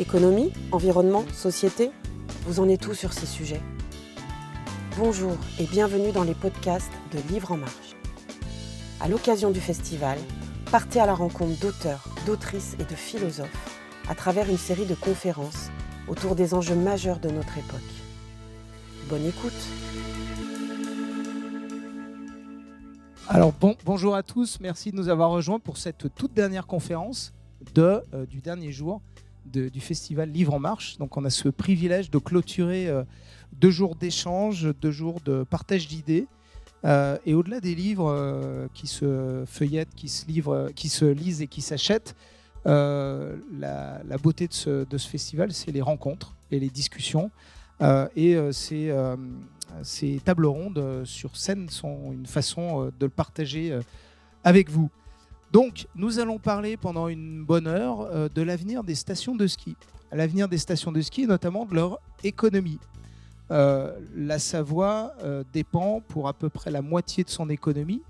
Économie, environnement, société, vous en êtes tout sur ces sujets. Bonjour et bienvenue dans les podcasts de Livres en Marche. À l'occasion du festival, partez à la rencontre d'auteurs, d'autrices et de philosophes à travers une série de conférences autour des enjeux majeurs de notre époque. Bonne écoute Alors bonjour à tous, merci de nous avoir rejoints pour cette toute dernière conférence de, euh, du dernier jour du festival Livre en Marche. Donc on a ce privilège de clôturer euh, deux jours d'échange, deux jours de partage d'idées. Euh, et au-delà des livres qui se feuillettent, qui se, livrent, qui se lisent et qui s'achètent, la, beauté de ce, festival, c'est les rencontres et les discussions. et c'est ces tables rondes sur scène sont une façon de le partager avec vous. Donc, nous allons parler pendant une bonne heure euh, de l'avenir des stations de ski. L'avenir des stations de ski et notamment de leur économie. Euh, la Savoie euh, dépend pour à peu près la moitié de son économie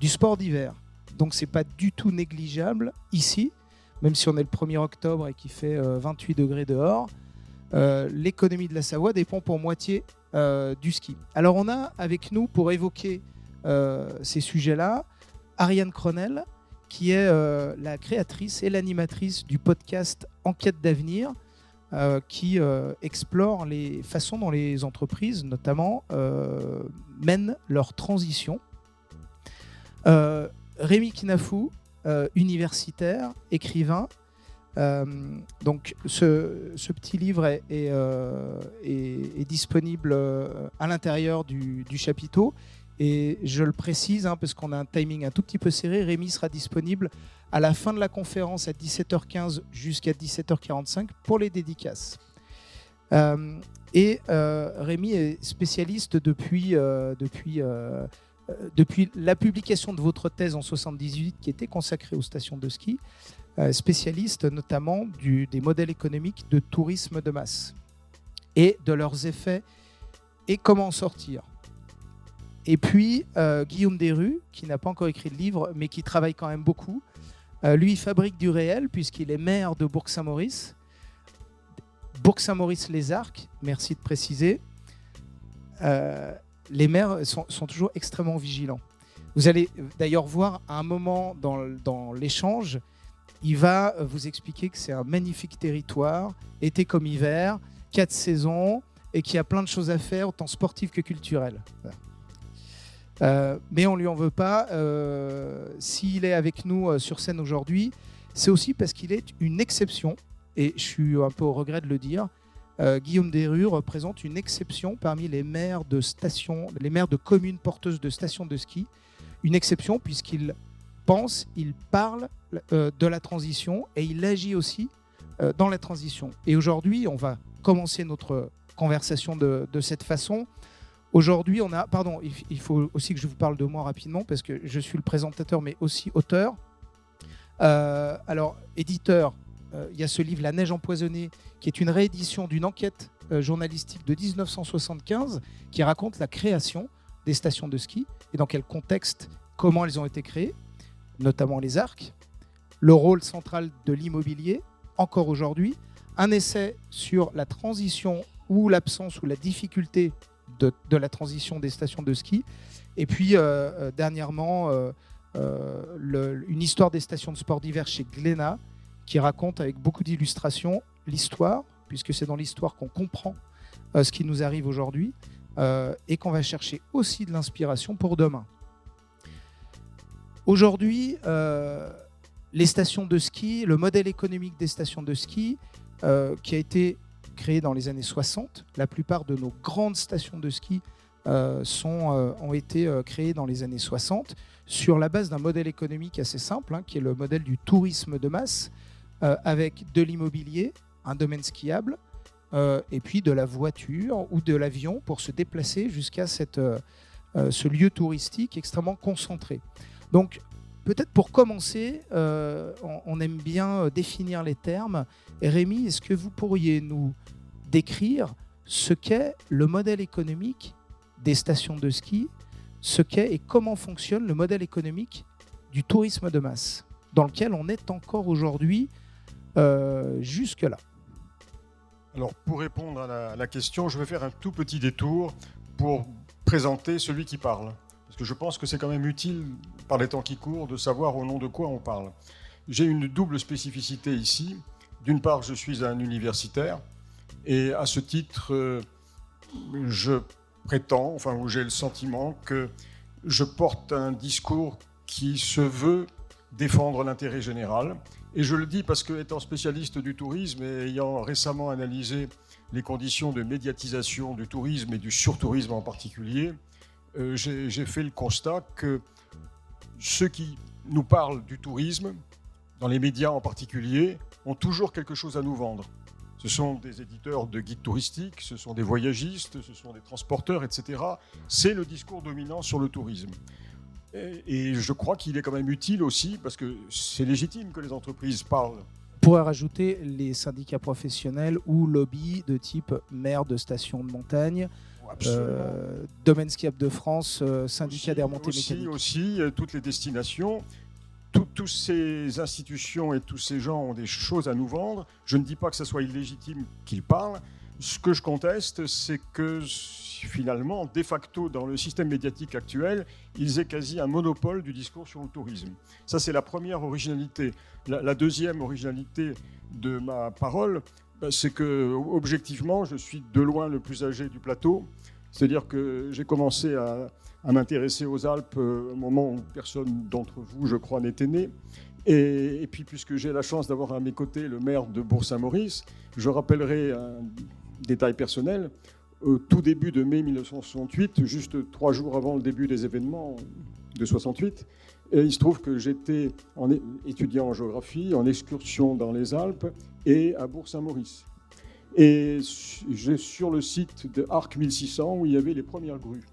du sport d'hiver. Donc, c'est pas du tout négligeable ici, même si on est le 1er octobre et qu'il fait 28 degrés dehors. L'économie de la Savoie dépend pour moitié du ski. Alors, on a avec nous pour évoquer ces sujets-là Ariane Cronel, qui est euh, la créatrice et l'animatrice du podcast Enquête d'avenir, euh, qui euh, explore les façons dont les entreprises, notamment, mènent leur transition. Rémi Kinafou, universitaire, écrivain. donc ce, petit livre est, disponible à l'intérieur du, chapiteau et je le précise, hein, parce qu'on a un timing un tout petit peu serré, Rémi sera disponible à la fin de la conférence à 17h15 jusqu'à 17h45 pour les dédicaces. Euh, et euh, Rémi est spécialiste depuis, euh, depuis, depuis la publication de votre thèse en 78 qui était consacrée aux stations de ski, spécialiste notamment des modèles économiques de tourisme de masse et de leurs effets et comment en sortir. Et puis euh, Guillaume Desrues, qui n'a pas encore écrit de livre, mais qui travaille quand même beaucoup. Euh, lui, il fabrique du réel, puisqu'il est maire de Bourg-Saint-Maurice. Bourg-Saint-Maurice-les Arcs, merci de préciser. Euh, les maires sont, toujours extrêmement vigilants. Vous allez d'ailleurs voir à un moment dans, dans l'échange, il va vous expliquer que c'est un magnifique territoire, été comme hiver, quatre saisons, et qu'il y a plein de choses à faire, autant sportives que culturelles. Euh, mais on lui en veut pas. Euh, s'il est avec nous euh, sur scène aujourd'hui, c'est aussi parce qu'il est une exception. Et je suis un peu au regret de le dire. Guillaume Desrues représente une exception parmi les maires de stations, les maires de communes porteuses de stations de ski. Une exception puisqu'il pense, il parle de la transition et il agit aussi dans la transition. Et aujourd'hui, on va commencer notre conversation de cette façon. Aujourd'hui, on a. Pardon, il faut aussi que je vous parle de moi rapidement parce que je suis le présentateur, mais aussi auteur. Euh, alors, éditeur, euh, il y a ce livre La neige empoisonnée, qui est une réédition d'une enquête euh, journalistique de 1975 qui raconte la création des stations de ski et dans quel contexte, comment elles ont été créées, notamment les arcs, le rôle central de l'immobilier, encore aujourd'hui, un essai sur la transition ou l'absence ou la difficulté de, la transition des stations de ski. Et puis, euh, euh, dernièrement, euh, une histoire des stations de sport d'hiver chez Glénat, qui raconte avec beaucoup d'illustrations l'histoire, puisque c'est dans l'histoire qu'on comprend ce qui nous arrive aujourd'hui, et qu'on va chercher aussi de l'inspiration pour demain. Aujourd'hui, les stations de ski, le modèle économique des stations de ski, qui a été créé dans les années 60. La plupart de nos grandes stations de ski euh, sont, euh, ont été euh, créées dans les années 60 sur la base d'un modèle économique assez simple, hein, qui est le modèle du tourisme de masse, avec de l'immobilier, un domaine skiable, et puis de la voiture ou de l'avion pour se déplacer jusqu'à ce lieu touristique extrêmement concentré. Donc, peut-être pour commencer, on, on, aime bien définir les termes. Rémi, est-ce que vous pourriez nous décrire ce qu'est le modèle économique des stations de ski, ce qu'est et comment fonctionne le modèle économique du tourisme de masse, dans lequel on est encore aujourd'hui euh, jusque-là? Alors, pour répondre à la, question, je vais faire un tout petit détour pour présenter celui qui parle. Parce que je pense que c'est quand même utile, par les temps qui courent, de savoir au nom de quoi on parle. J'ai une double spécificité ici. D'une part, je suis un universitaire, et à ce titre, euh, je prétends, enfin, j'ai le sentiment que je porte un discours qui se veut défendre l'intérêt général et je le dis parce que, étant spécialiste du tourisme et ayant récemment analysé les conditions de médiatisation du tourisme et du surtourisme en particulier, euh, j'ai fait le constat que ceux qui nous parlent du tourisme, dans les médias en particulier, ont toujours quelque chose à nous vendre. Ce sont des éditeurs de guides touristiques, ce sont des voyagistes, ce sont des transporteurs, etc. C'est le discours dominant sur le tourisme. Et je crois qu'il est quand même utile aussi, parce que c'est légitime que les entreprises parlent. Pourrait rajouter les syndicats professionnels ou lobbies de type maire de station de montagne, euh, Domaine Skiable de France, euh, syndicat des remontées mécaniques. Aussi, euh, toutes les destinations. Toutes ces institutions et tous ces gens ont des choses à nous vendre. Je ne dis pas que ce soit illégitime qu'ils parlent. Ce que je conteste, c'est que finalement, de facto, dans le système médiatique actuel, ils aient quasi un monopole du discours sur le tourisme. Ça, c'est la première originalité. La, deuxième originalité de ma parole, c'est que, objectivement, je suis de loin le plus âgé du plateau. C'est-à-dire que j'ai commencé à, m'intéresser aux Alpes euh, au moment où personne d'entre vous, je crois, n'était né. Et, puis, puisque j'ai la chance d'avoir à mes côtés le maire de Bourg-Saint-Maurice, je rappellerai un détail personnel au tout début de mai 1968, juste trois jours avant le début des événements de 68. Et il se trouve que j'étais étudiant en géographie, en excursion dans les Alpes et à Bourg-Saint-Maurice. Et sur le site de Arc 1600 où il y avait les premières grues.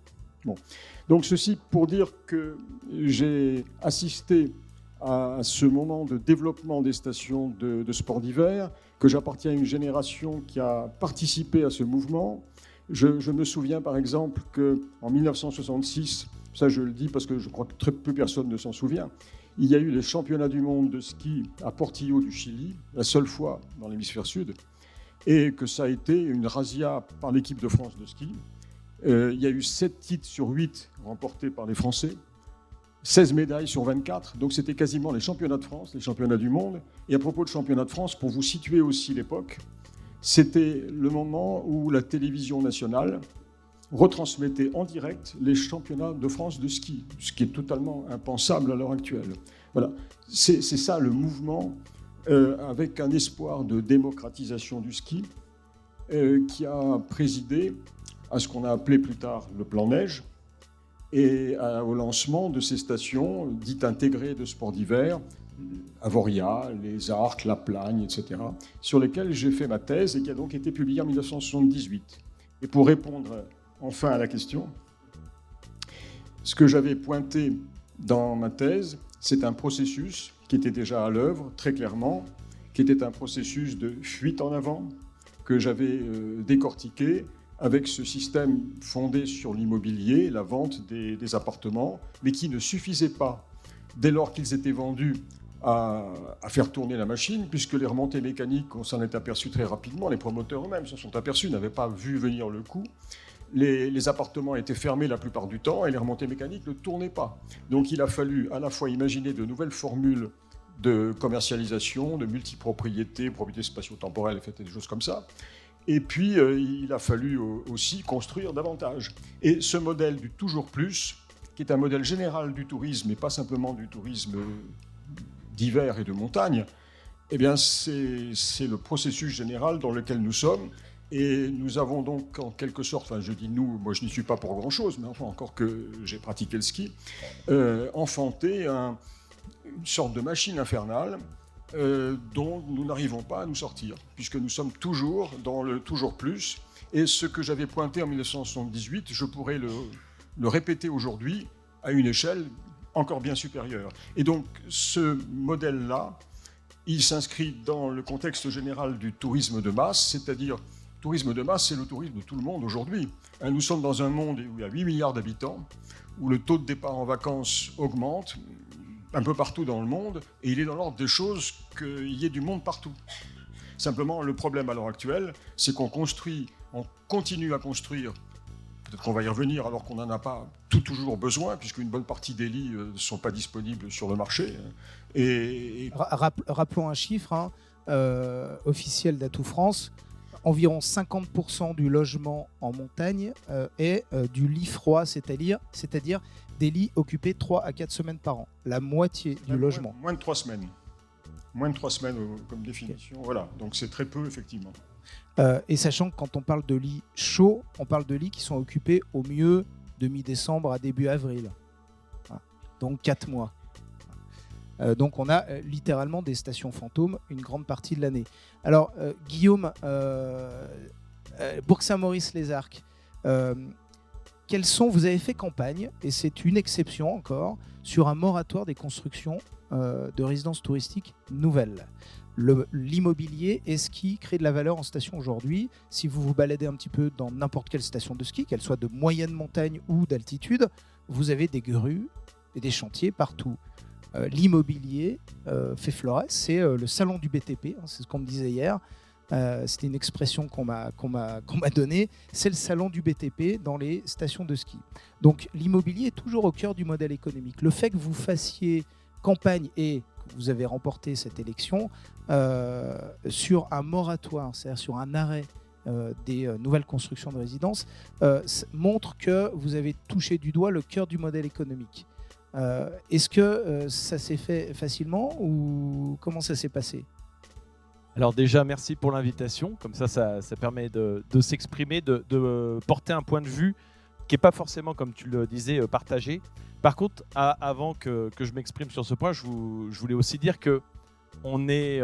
Donc ceci pour dire que j'ai assisté à ce moment de développement des stations de, de sport d'hiver, que j'appartiens à une génération qui a participé à ce mouvement, je, me souviens par exemple qu'en 1966, ça je le dis parce que je crois que très peu personne ne s'en souvient, il y a eu les championnats du monde de ski à Portillo du Chili, la seule fois dans l'hémisphère sud, et que ça a été une razzia par l'équipe de France de ski. Euh, il y a eu 7 titres sur 8 remportés par les Français, 16 médailles sur 24, donc c'était quasiment les championnats de France, les championnats du monde. Et à propos de championnats de France, pour vous situer aussi l'époque, c'était le moment où la télévision nationale retransmettait en direct les championnats de France de ski, ce qui est totalement impensable à l'heure actuelle. Voilà, c'est ça le mouvement euh, avec un espoir de démocratisation du ski euh, qui a présidé à ce qu'on a appelé plus tard le plan neige et au lancement de ces stations dites intégrées de sport d'hiver Avoria, les Arcs, La Plagne, etc., sur lesquels j'ai fait ma thèse et qui a donc été publiée en 1978. Et pour répondre enfin à la question, ce que j'avais pointé dans ma thèse, c'est un processus qui était déjà à l'œuvre, très clairement, qui était un processus de fuite en avant que j'avais euh, décortiqué avec ce système fondé sur l'immobilier, la vente des, des appartements, mais qui ne suffisait pas dès lors qu'ils étaient vendus à, faire tourner la machine, puisque les remontées mécaniques, on s'en est aperçu très rapidement, les promoteurs eux-mêmes s'en sont aperçus, n'avaient pas vu venir le coup. Les, appartements étaient fermés la plupart du temps et les remontées mécaniques ne tournaient pas. Donc il a fallu à la fois imaginer de nouvelles formules de commercialisation, de multipropriété, propriété spatio-temporelle, et des choses comme ça. Et puis, euh, il a fallu aussi construire davantage. Et ce modèle du toujours plus, qui est un modèle général du tourisme et pas simplement du tourisme d'hiver et de montagne, eh bien, c'est le processus général dans lequel nous sommes. Et nous avons donc, en quelque sorte, enfin, je dis nous, moi je n'y suis pas pour grand-chose, mais enfin, encore que j'ai pratiqué le ski, euh, enfanté une sorte de machine infernale euh, dont nous n'arrivons pas à nous sortir, puisque nous sommes toujours dans le toujours plus. Et ce que j'avais pointé en 1978, je pourrais le, répéter aujourd'hui à une échelle encore bien supérieur. Et donc ce modèle-là, il s'inscrit dans le contexte général du tourisme de masse, c'est-à-dire tourisme de masse, c'est le tourisme de tout le monde aujourd'hui. Hein, nous sommes dans un monde où il y a 8 milliards d'habitants, où le taux de départ en vacances augmente un peu partout dans le monde, et il est dans l'ordre des choses qu'il y ait du monde partout. Simplement, le problème à l'heure actuelle, c'est qu'on construit, on continue à construire. Peut-être qu'on va y revenir alors qu'on n'en a pas tout toujours besoin, puisqu'une bonne partie des lits ne sont pas disponibles sur le marché. Et, Rappelons un chiffre hein, euh, officiel d'Atout France environ 50% du logement en montagne euh, est euh, du lit froid, c'est-à-dire, c'est-à-dire des lits occupés 3 à 4 semaines par an. La moitié du logement. Moins de 3 semaines. Moins de 3 semaines comme définition. Voilà, donc c'est très peu, effectivement. Euh, et sachant que quand on parle de lits chauds, on parle de lits qui sont occupés au mieux de mi-décembre à début avril. Donc 4 mois. Euh, donc on a euh, littéralement des stations fantômes une grande partie de l'année. Alors euh, Guillaume, Bourg-Saint-Maurice-les Arcs, quels sont, vous avez fait campagne, et c'est une exception encore, sur un moratoire des constructions de résidences touristiques nouvelles. L'immobilier est ce qui crée de la valeur en station aujourd'hui? Si vous vous baladez un petit peu dans n'importe quelle station de ski, qu'elle soit de moyenne montagne ou d'altitude, vous avez des grues et des chantiers partout. Euh, l'immobilier euh, fait florès. C'est euh, le salon du BTP, hein, c'est ce qu'on me disait hier. C'était une expression qu'on m'a qu'on m'a donnée. C'est le salon du BTP dans les stations de ski. Donc l'immobilier est toujours au cœur du modèle économique. Le fait que vous fassiez campagne et que vous avez remporté cette élection sur un moratoire, c'est-à-dire sur un arrêt des nouvelles constructions de résidences, montre que vous avez touché du doigt le cœur du modèle économique. Euh, est-ce que euh, ça s'est fait facilement ou comment ça s'est passé? Alors déjà, merci pour l'invitation. Comme ça, ça, permet de, s'exprimer, de, porter un point de vue qui n'est pas forcément, comme tu le disais, euh, partagé. Par contre, avant que, je m'exprime sur ce point, je, voulais aussi dire que on est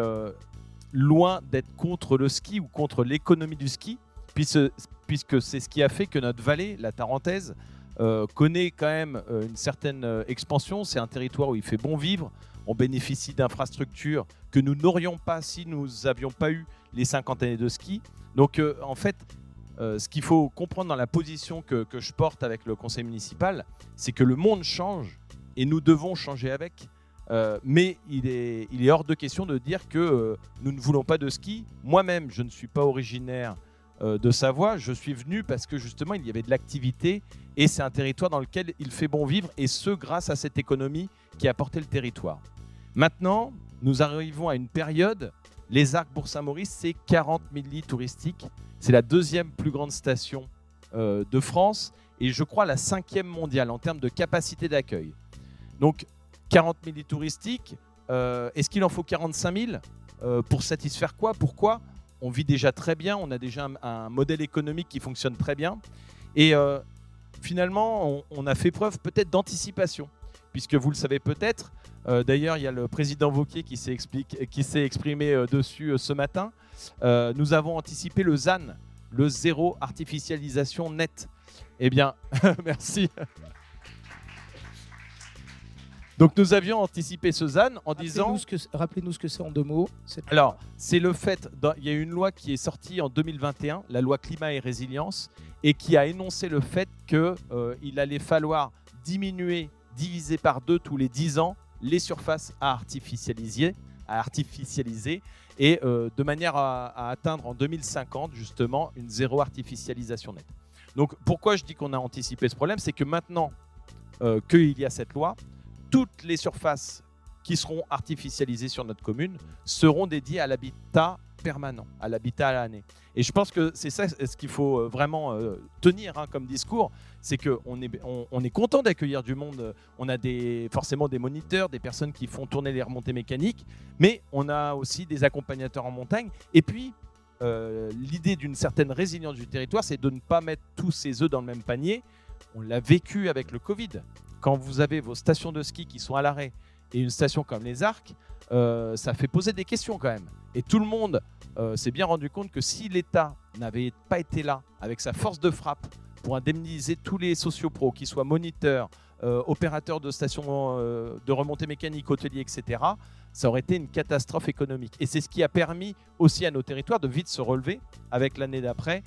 loin d'être contre le ski ou contre l'économie du ski, puisque, puisque c'est ce qui a fait que notre vallée, la Tarentaise, euh, connaît quand même euh, une certaine euh, expansion. C'est un territoire où il fait bon vivre. On bénéficie d'infrastructures que nous n'aurions pas si nous n'avions pas eu les 50 années de ski. Donc en fait, ce qu'il faut comprendre dans la position que, je porte avec le conseil municipal, c'est que le monde change et nous devons changer avec. mais il est, hors de question de dire que nous ne voulons pas de ski. Moi-même, je ne suis pas originaire de Savoie, je suis venu parce que justement il y avait de l'activité et c'est un territoire dans lequel il fait bon vivre et ce grâce à cette économie qui a porté le territoire. Maintenant, nous arrivons à une période, les Arcs Bourg-Saint-Maurice, c'est 40 000 lits touristiques. C'est la deuxième plus grande station euh, de France et je crois la cinquième mondiale en termes de capacité d'accueil. Donc 40 000 lits touristiques, euh, est-ce qu'il en faut 45 000 Pour satisfaire quoi? Pourquoi? On vit déjà très bien, on a déjà un, modèle économique qui fonctionne très bien. Et euh, finalement, on, a fait preuve peut-être d'anticipation, puisque vous le savez peut-être, euh, d'ailleurs, il y a le président Vauquier qui s'est exprimé euh, dessus ce matin. nous avons anticipé le ZAN, le zéro artificialisation net. Eh bien, merci. Donc nous avions anticipé ce ZAN en disant... Rappelez-nous ce que c'est en deux mots. Alors, c'est le fait, il y a une loi qui est sortie en 2021, la loi climat et résilience, et qui a énoncé le fait qu'il euh, allait falloir diminuer, diviser par deux tous les 10 ans les surfaces à artificialiser, à artificialiser et euh, de manière à, atteindre en 2050 justement une zéro artificialisation nette. Donc pourquoi je dis qu'on a anticipé ce problème, c'est que maintenant euh, qu'il y a cette loi, toutes les surfaces qui seront artificialisées sur notre commune seront dédiées à l'habitat permanent, à l'habitat à l'année. Et je pense que c'est ça ce qu'il faut euh, vraiment euh, tenir hein, comme discours, c'est qu'on est, on, est content d'accueillir du monde. On a forcément des moniteurs, des personnes qui font tourner les remontées mécaniques, mais on a aussi des accompagnateurs en montagne. Et puis, euh, l'idée d'une certaine résilience du territoire, c'est de ne pas mettre tous ses œufs dans le même panier. On l'a vécu avec le Covid quand vous avez vos stations de ski qui sont à l'arrêt et une station comme les Arcs, euh, ça fait poser des questions quand même. Et tout le monde euh, s'est bien rendu compte que si l'État n'avait pas été là avec sa force de frappe pour indemniser tous les sociopros, qu'ils soient moniteurs, euh, opérateurs de stations de remontée mécanique, hôteliers, etc., ça aurait été une catastrophe économique. Et c'est ce qui a permis aussi à nos territoires de vite se relever avec l'année d'après.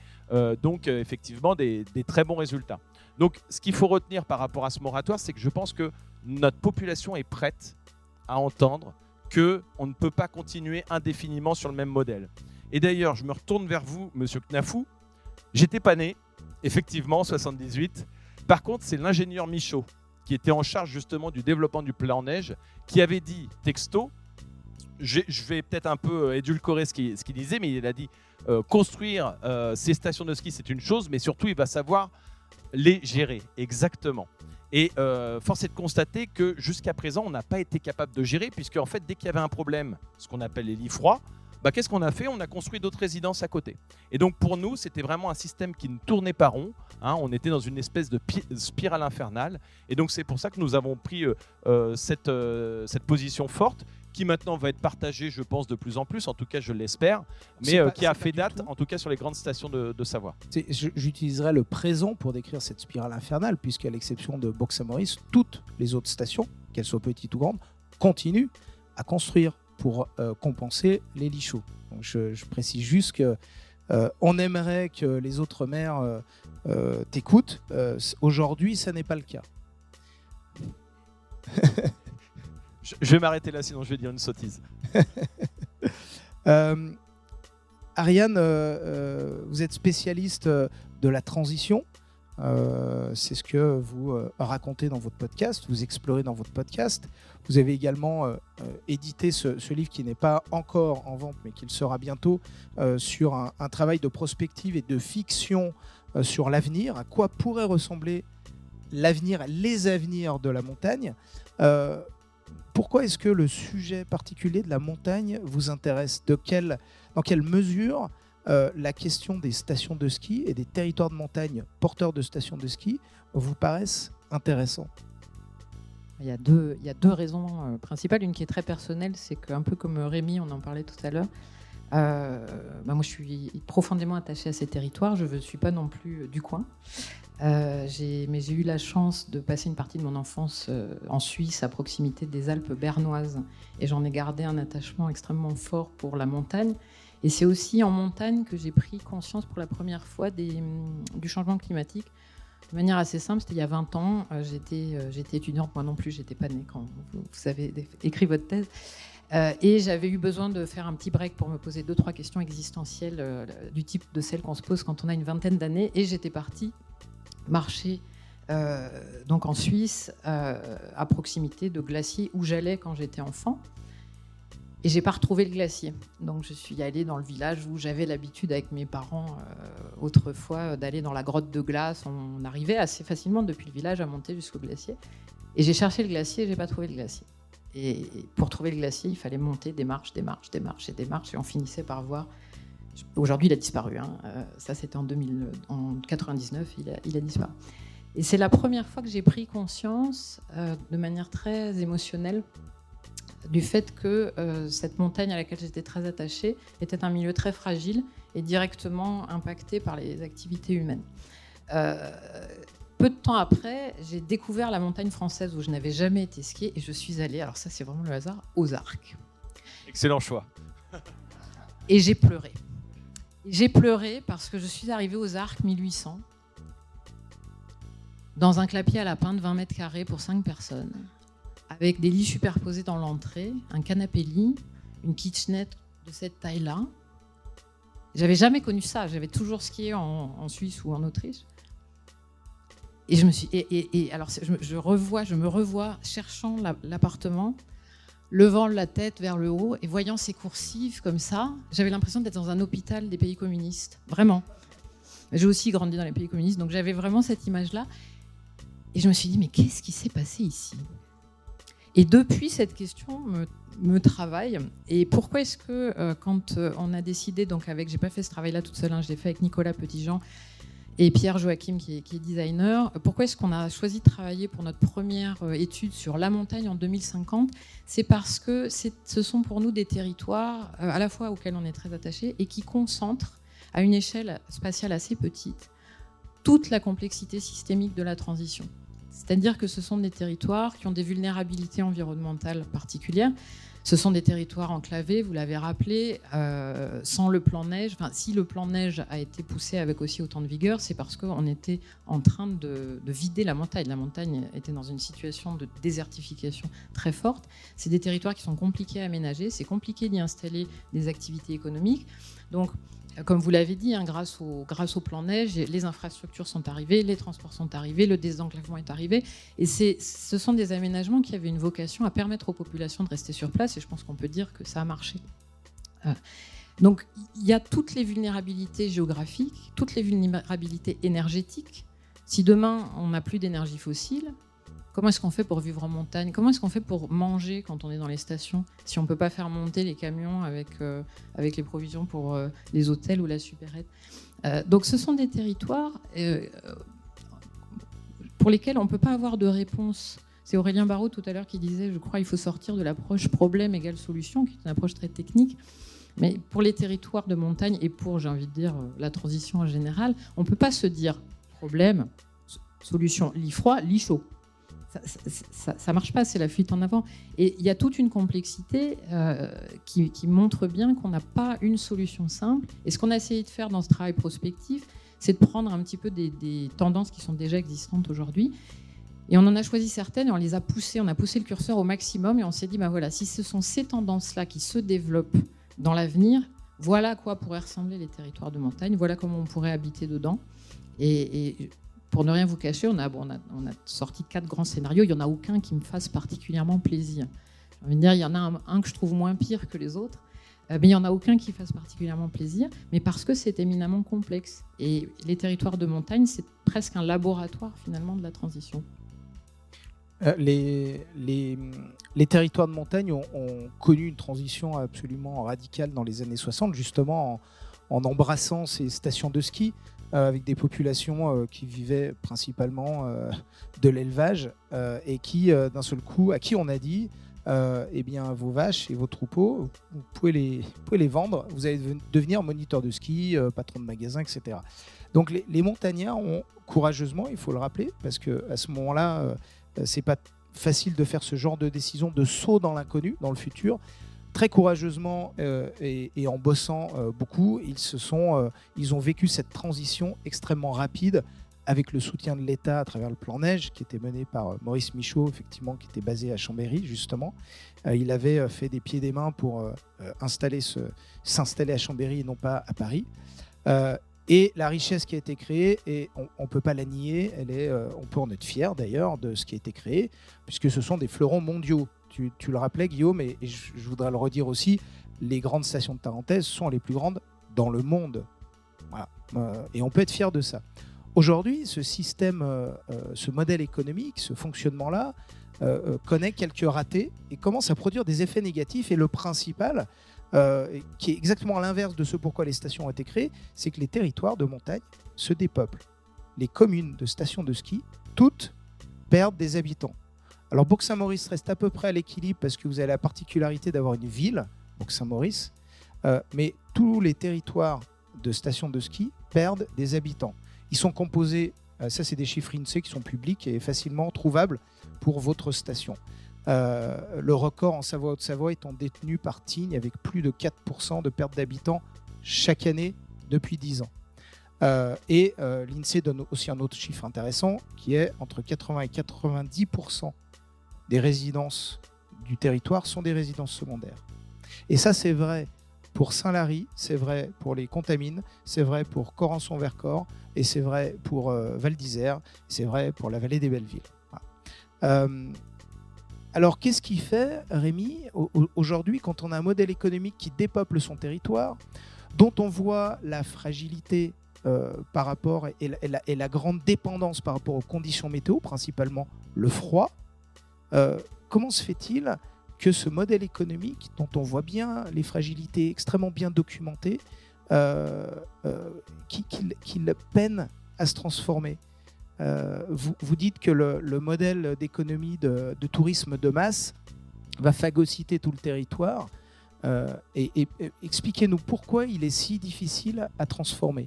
donc effectivement des, des très bons résultats. Donc, ce qu'il faut retenir par rapport à ce moratoire, c'est que je pense que notre population est prête à entendre que on ne peut pas continuer indéfiniment sur le même modèle. Et d'ailleurs, je me retourne vers vous, monsieur Knafou. J'étais pas né, effectivement, en 78. Par contre, c'est l'ingénieur Michaud, qui était en charge justement du développement du plan neige, qui avait dit texto, je vais peut-être un peu édulcorer ce qu'il disait, mais il a dit euh, construire euh, ces stations de ski, c'est une chose, mais surtout, il va savoir les gérer exactement. Et euh, force est de constater que jusqu'à présent, on n'a pas été capable de gérer, puisque en fait, dès qu'il y avait un problème, ce qu'on appelle les lits froids, bah, qu'est-ce qu'on a fait? On a construit d'autres résidences à côté. Et donc pour nous, c'était vraiment un système qui ne tournait pas rond. Hein. on était dans une espèce de spirale infernale. Et donc c'est pour ça que nous avons pris euh, euh, cette, cette position forte qui maintenant va être partagée, je pense, de plus en plus, en tout cas je l'espère, mais qui a fait date, en tout cas sur les grandes stations de, de Savoie. J'utiliserai le présent pour décrire cette spirale infernale, puisqu'à l'exception de Box-à-Maurice, toutes les autres stations, qu'elles soient petites ou grandes, continuent à construire pour euh, compenser les lits chauds. je, précise juste que euh, on aimerait que les autres maires euh, t'écoutent. Aujourd'hui, ça n'est pas le cas. je vais m'arrêter là, sinon je vais dire une sottise. Ariane, vous êtes spécialiste de la transition. Euh, c'est ce que vous euh, racontez dans votre podcast, vous explorez dans votre podcast. Vous avez également euh, édité ce, livre qui n'est pas encore en vente, mais qui le sera bientôt, sur un, un, travail de prospective et de fiction sur l'avenir, à quoi pourrait ressembler l'avenir, les avenirs de la montagne? Pourquoi est-ce que le sujet particulier de la montagne vous intéresse de quelle, Dans quelle mesure euh, la question des stations de ski et des territoires de montagne porteurs de stations de ski vous paraissent intéressants? Il y, a deux, il y a deux raisons euh, principales. Une qui est très personnelle, c'est qu'un peu comme Rémi, on en parlait tout à l'heure, euh, bah, moi je suis profondément attachée à ces territoires. Je ne suis pas non plus du coin. Mais j'ai eu la chance de passer une partie de mon enfance en Suisse, à proximité des Alpes bernoises. Et j'en ai gardé un attachement extrêmement fort pour la montagne. Et c'est aussi en montagne que j'ai pris conscience pour la première fois hum, du changement climatique. De manière assez simple, c'était il y a 20 ans, euh, j'étais, euh, étudiante, moi non plus, j'étais pas née quand vous, avez écrit votre thèse. Euh, et j'avais eu besoin de faire un petit break pour me poser deux, trois questions existentielles du type de celles qu'on se pose quand on a une vingtaine d'années. Et j'étais partie marcher donc en Suisse, à proximité de glaciers où j'allais quand j'étais enfant. Et j'ai pas retrouvé le glacier. Donc je suis allée dans le village où j'avais l'habitude avec mes parents euh, autrefois d'aller dans la grotte de glace. On arrivait assez facilement depuis le village à monter jusqu'au glacier. Et j'ai cherché le glacier et j'ai pas trouvé le glacier. Et pour trouver le glacier, il fallait monter des marches, des marches, des marches et des marches. Et on finissait par voir. Aujourd'hui, il a disparu. Hein. Euh, ça, c'était en, 2000, en 99, il a, il a disparu. Et c'est la première fois que j'ai pris conscience, euh, de manière très émotionnelle, du fait que euh, cette montagne à laquelle j'étais très attachée était un milieu très fragile et directement impacté par les activités humaines. Peu de temps après, j'ai découvert la montagne française où je n'avais jamais été skier et je suis allée, alors ça c'est vraiment le hasard, aux Arcs. Excellent choix. et j'ai pleuré. J'ai pleuré parce que je suis arrivée aux Arcs 1800 dans un clapier à lapin de 20 mètres carrés pour 5 personnes avec des lits superposés dans l'entrée, un canapé-lit, une kitchenette de cette taille-là. J'avais jamais connu ça. J'avais toujours skié en, Suisse ou en Autriche. Et je me suis, et, alors je, revois, je me revois cherchant l'appartement, levant la tête vers le haut et voyant ces coursives comme ça. J'avais l'impression d'être dans un hôpital des pays communistes, vraiment. J'ai aussi grandi dans les pays communistes, donc j'avais vraiment cette image-là. Et je me suis dit, mais qu'est-ce qui s'est passé ici? Et depuis, cette question me, travaille. Et pourquoi est-ce que euh, quand euh, on a décidé, donc avec, j'ai pas fait ce travail-là toute seule, hein, je l'ai fait avec Nicolas Petitjean et Pierre Joachim qui est, designer, pourquoi est-ce qu'on a choisi de travailler pour notre première euh, étude sur la montagne en 2050 C'est parce que ce sont pour nous des territoires à la fois auxquels on est très attaché et qui concentrent à une échelle spatiale assez petite toute la complexité systémique de la transition. C'est-à-dire que ce sont des territoires qui ont des vulnérabilités environnementales particulières. Ce sont des territoires enclavés, vous l'avez rappelé, euh, sans le plan neige. Enfin, si le plan neige a été poussé avec aussi autant de vigueur, c'est parce qu'on était en train de, vider la montagne. La montagne était dans une situation de désertification très forte. C'est des territoires qui sont compliqués à aménager, c'est compliqué d'y installer des activités économiques. Donc, comme vous l'avez dit, hein, grâce, au, plan neige, les infrastructures sont arrivées, les transports sont arrivés, le désenclavement est arrivé. Et ce sont des aménagements qui avaient une vocation à permettre aux populations de rester sur place. Et je pense qu'on peut dire que ça a marché. Euh, donc il y a toutes les vulnérabilités géographiques, toutes les vulnérabilités énergétiques. Si demain on n'a plus d'énergie fossile, Comment est-ce qu'on fait pour vivre en montagne? Comment est-ce qu'on fait pour manger quand on est dans les stations? Si on ne peut pas faire monter les camions avec, euh, avec les provisions pour euh, les hôtels ou la supérette. Euh, donc ce sont des territoires pour lesquels on ne peut pas avoir de réponse. C'est Aurélien Barraud tout à l'heure qui disait, je crois, il faut sortir de l'approche problème égale solution, qui est une approche très technique. Mais pour les territoires de montagne et pour, j'ai envie de dire, la transition en général, on ne peut pas se dire problème, solution, lit froid, lit chaud ça ne marche pas, c'est la fuite en avant. Et il y a toute une complexité euh, qui, montre bien qu'on n'a pas une solution simple. Et ce qu'on a essayé de faire dans ce travail prospectif, c'est de prendre un petit peu des, tendances qui sont déjà existantes aujourd'hui. Et on en a choisi certaines et on les a poussées, on a poussé le curseur au maximum et on s'est dit, bah voilà, si ce sont ces tendances-là qui se développent dans l'avenir, voilà à quoi pourraient ressembler les territoires de montagne, voilà comment on pourrait habiter dedans. Et, pour ne rien vous cacher, on a, sorti quatre grands scénarios. Il n'y en a aucun qui me fasse particulièrement plaisir. dire, il y en a un, que je trouve moins pire que les autres, euh, mais il n'y en a aucun qui fasse particulièrement plaisir, mais parce que c'est éminemment complexe. Et les territoires de montagne, c'est presque un laboratoire finalement de la transition. Euh, les, territoires de montagne ont, connu une transition absolument radicale dans les années 60, justement en embrassant ces stations de ski. Euh, avec des populations euh, qui vivaient principalement euh, de l'élevage et qui, d'un seul coup, à qui on a dit eh bien, vos vaches et vos troupeaux, vous pouvez les, vendre, vous allez devenir moniteur de ski, patron de magasin, etc. Donc les, montagnards ont courageusement, il faut le rappeler, parce qu'à ce moment-là, c'est pas facile de faire ce genre de décision, de saut dans l'inconnu, dans le futur très courageusement euh, et, en bossant euh, beaucoup, ils, se sont, euh, ils ont vécu cette transition extrêmement rapide avec le soutien de l'État à travers le plan Neige qui était mené par Maurice Michaud, effectivement, qui était basé à Chambéry, justement. il avait fait des pieds et des mains pour installer s'installer à Chambéry et non pas à Paris. et la richesse qui a été créée, et on ne peut pas la nier, elle est, on peut en être fier d'ailleurs de ce qui a été créé, puisque ce sont des fleurons mondiaux tu, le rappelais, Guillaume, et, je, voudrais le redire aussi, les grandes stations de Tarentaise sont les plus grandes dans le monde. Euh, et on peut être fier de ça. Aujourd'hui, ce système, euh, euh, ce modèle économique, ce fonctionnement-là, connaît quelques ratés et commence à produire des effets négatifs. Et le principal, qui est exactement l'inverse de ce pourquoi les stations ont été créées, c'est que les territoires de montagne se dépeuplent. Les communes de stations de ski, toutes perdent des habitants. Alors Bourg-Saint-Maurice reste à peu près à l'équilibre parce que vous avez la particularité d'avoir une ville, Bourg-Saint-Maurice, euh, mais tous les territoires de stations de ski perdent des habitants. Ils sont composés, euh, ça c'est des chiffres INSEE qui sont publics et facilement trouvables pour votre station. Euh, le record en Savoie-Haute-Savoie étant détenu par Tignes avec plus de 4% de perte d'habitants chaque année depuis 10 ans. et l'INSEE donne aussi un autre chiffre intéressant qui est entre 80 et 90% des résidences du territoire sont des résidences secondaires. Et ça, c'est vrai pour Saint-Lary, c'est vrai pour les Contamines, c'est vrai pour Corançon-Vercors, et c'est vrai pour euh, Val d'Isère, c'est vrai pour la vallée des Bellevilles. Euh, alors, qu'est-ce qui fait, Rémi, aujourd'hui, quand on a un modèle économique qui dépeuple son territoire, dont on voit la fragilité euh, par rapport et et la, grande dépendance par rapport aux conditions météo, principalement le froid, euh, comment se fait-il que ce modèle économique, dont on voit bien les fragilités extrêmement bien documentées, euh, euh, qu'il peine à se transformer? Vous, dites que le, modèle d'économie de, tourisme de masse va phagocyter tout le territoire. expliquez-nous pourquoi il est si difficile à transformer.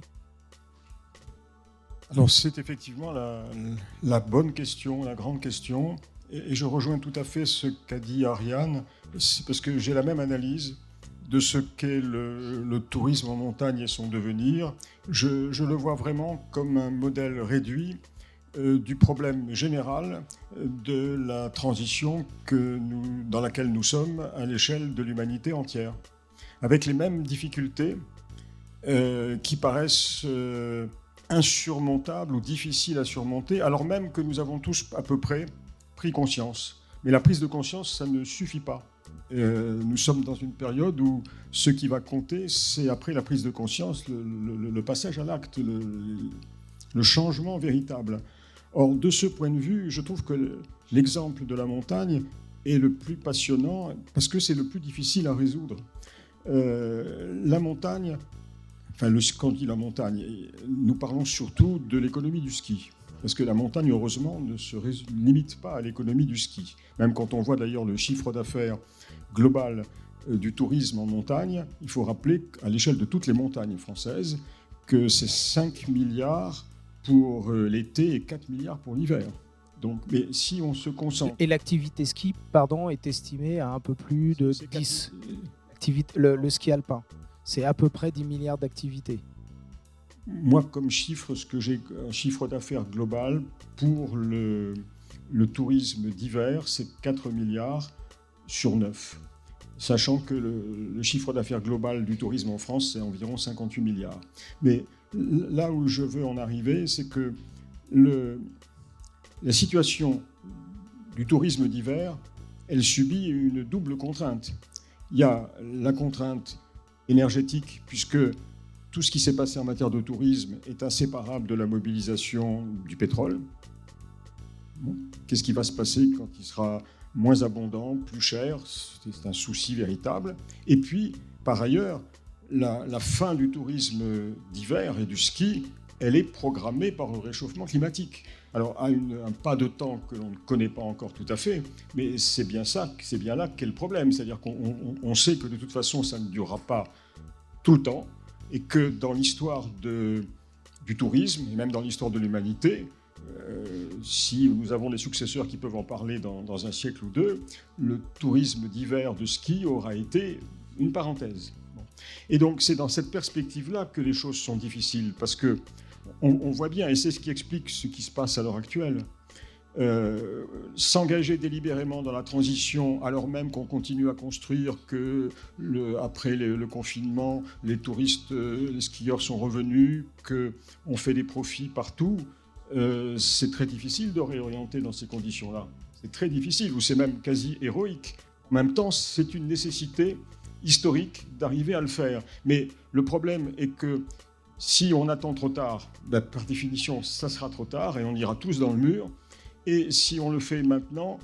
Alors c'est effectivement la, bonne question, la grande question. Et, je rejoins tout à fait ce qu'a dit Ariane, parce que j'ai la même analyse de ce qu'est le, tourisme en montagne et son devenir. Je, le vois vraiment comme un modèle réduit euh, du problème général de la transition dans laquelle nous sommes à l'échelle de l'humanité entière, avec les mêmes difficultés euh, qui paraissent euh, insurmontables ou difficiles à surmonter, alors même que nous avons tous à peu près pris conscience. Mais la prise de conscience, ça ne suffit pas. Euh, nous sommes dans une période où ce qui va compter, c'est après la prise de conscience, le, passage à l'acte, le, changement véritable. Or, de ce point de vue, je trouve que l'exemple de la montagne est le plus passionnant parce que c'est le plus difficile à résoudre. Euh, la montagne, enfin, le, quand on dit la montagne, nous parlons surtout de l'économie du ski. Parce que la montagne, heureusement, ne se limite pas à l'économie du ski. Même quand on voit d'ailleurs le chiffre d'affaires global euh, du tourisme en montagne, il faut rappeler qu'à l'échelle de toutes les montagnes françaises, que c'est 5 milliards pour euh, l'été et 4 milliards pour l'hiver. Donc, mais si on se concentre... Et l'activité ski, pardon, est estimée à un peu plus de 10. le, le ski alpin, c'est à peu près 10 milliards d'activités. Moi, comme chiffre, ce que j'ai, un chiffre d'affaires global pour le, tourisme d'hiver, c'est 4 milliards sur 9, sachant que le, chiffre d'affaires global du tourisme en France, c'est environ 58 milliards. Mais là où je veux en arriver, c'est que la situation du tourisme d'hiver, elle subit une double contrainte. Il y a la contrainte énergétique, puisque tout ce qui s'est passé en matière de tourisme est inséparable de la mobilisation du pétrole. Qu'est-ce qui va se passer quand il sera moins abondant, plus cher, c'est un souci véritable. Et puis, par ailleurs, la, fin du tourisme d'hiver et du ski, elle est programmée par le réchauffement climatique. Alors, à un pas de temps que l'on ne connaît pas encore tout à fait, mais c'est bien ça, c'est bien là qu'est le problème. C'est-à-dire qu'on sait que de toute façon, ça ne durera pas tout le temps, et que dans l'histoire du tourisme, et même dans l'histoire de l'humanité, euh, si nous avons des successeurs qui peuvent en parler dans, un siècle ou deux, le tourisme d'hiver de ski aura été une parenthèse. Et donc c'est dans cette perspective-là que les choses sont difficiles, parce que on, voit bien, et c'est ce qui explique ce qui se passe à l'heure actuelle, euh, s'engager délibérément dans la transition alors même qu'on continue à construire, que le, après le, confinement, les touristes, euh, les skieurs sont revenus, qu'on fait des profits partout, euh, c'est très difficile de réorienter dans ces conditions-là. C'est très difficile, ou c'est même quasi héroïque. En même temps, c'est une nécessité historique d'arriver à le faire. Mais le problème est que si on attend trop tard, ben, par définition, ça sera trop tard et on ira tous dans le mur. Et si on le fait maintenant,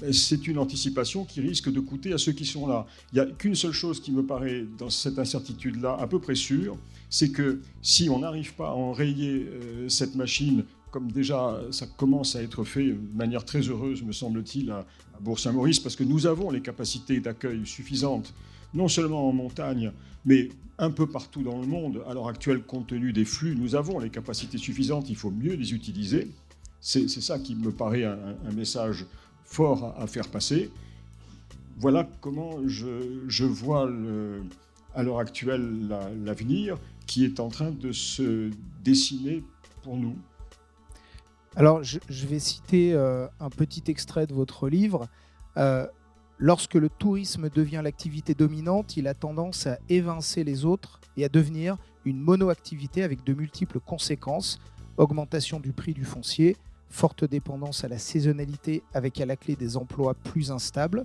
ben, c'est une anticipation qui risque de coûter à ceux qui sont là. Il n'y a qu'une seule chose qui me paraît dans cette incertitude-là à peu près sûre, c'est que si on n'arrive pas à enrayer euh, cette machine comme déjà ça commence à être fait de manière très heureuse, me semble-t-il, à, Bourg-Saint-Maurice, parce que nous avons les capacités d'accueil suffisantes, non seulement en montagne, mais un peu partout dans le monde. À l'heure actuelle, compte tenu des flux, nous avons les capacités suffisantes, il faut mieux les utiliser. C'est ça qui me paraît un, message fort à, faire passer. Voilà comment je, vois à l'heure actuelle l'avenir qui est en train de se dessiner pour nous. Alors, je, vais citer euh, un petit extrait de votre livre. Euh, lorsque le tourisme devient l'activité dominante, il a tendance à évincer les autres et à devenir une monoactivité avec de multiples conséquences. Augmentation du prix du foncier, forte dépendance à la saisonnalité avec à la clé des emplois plus instables,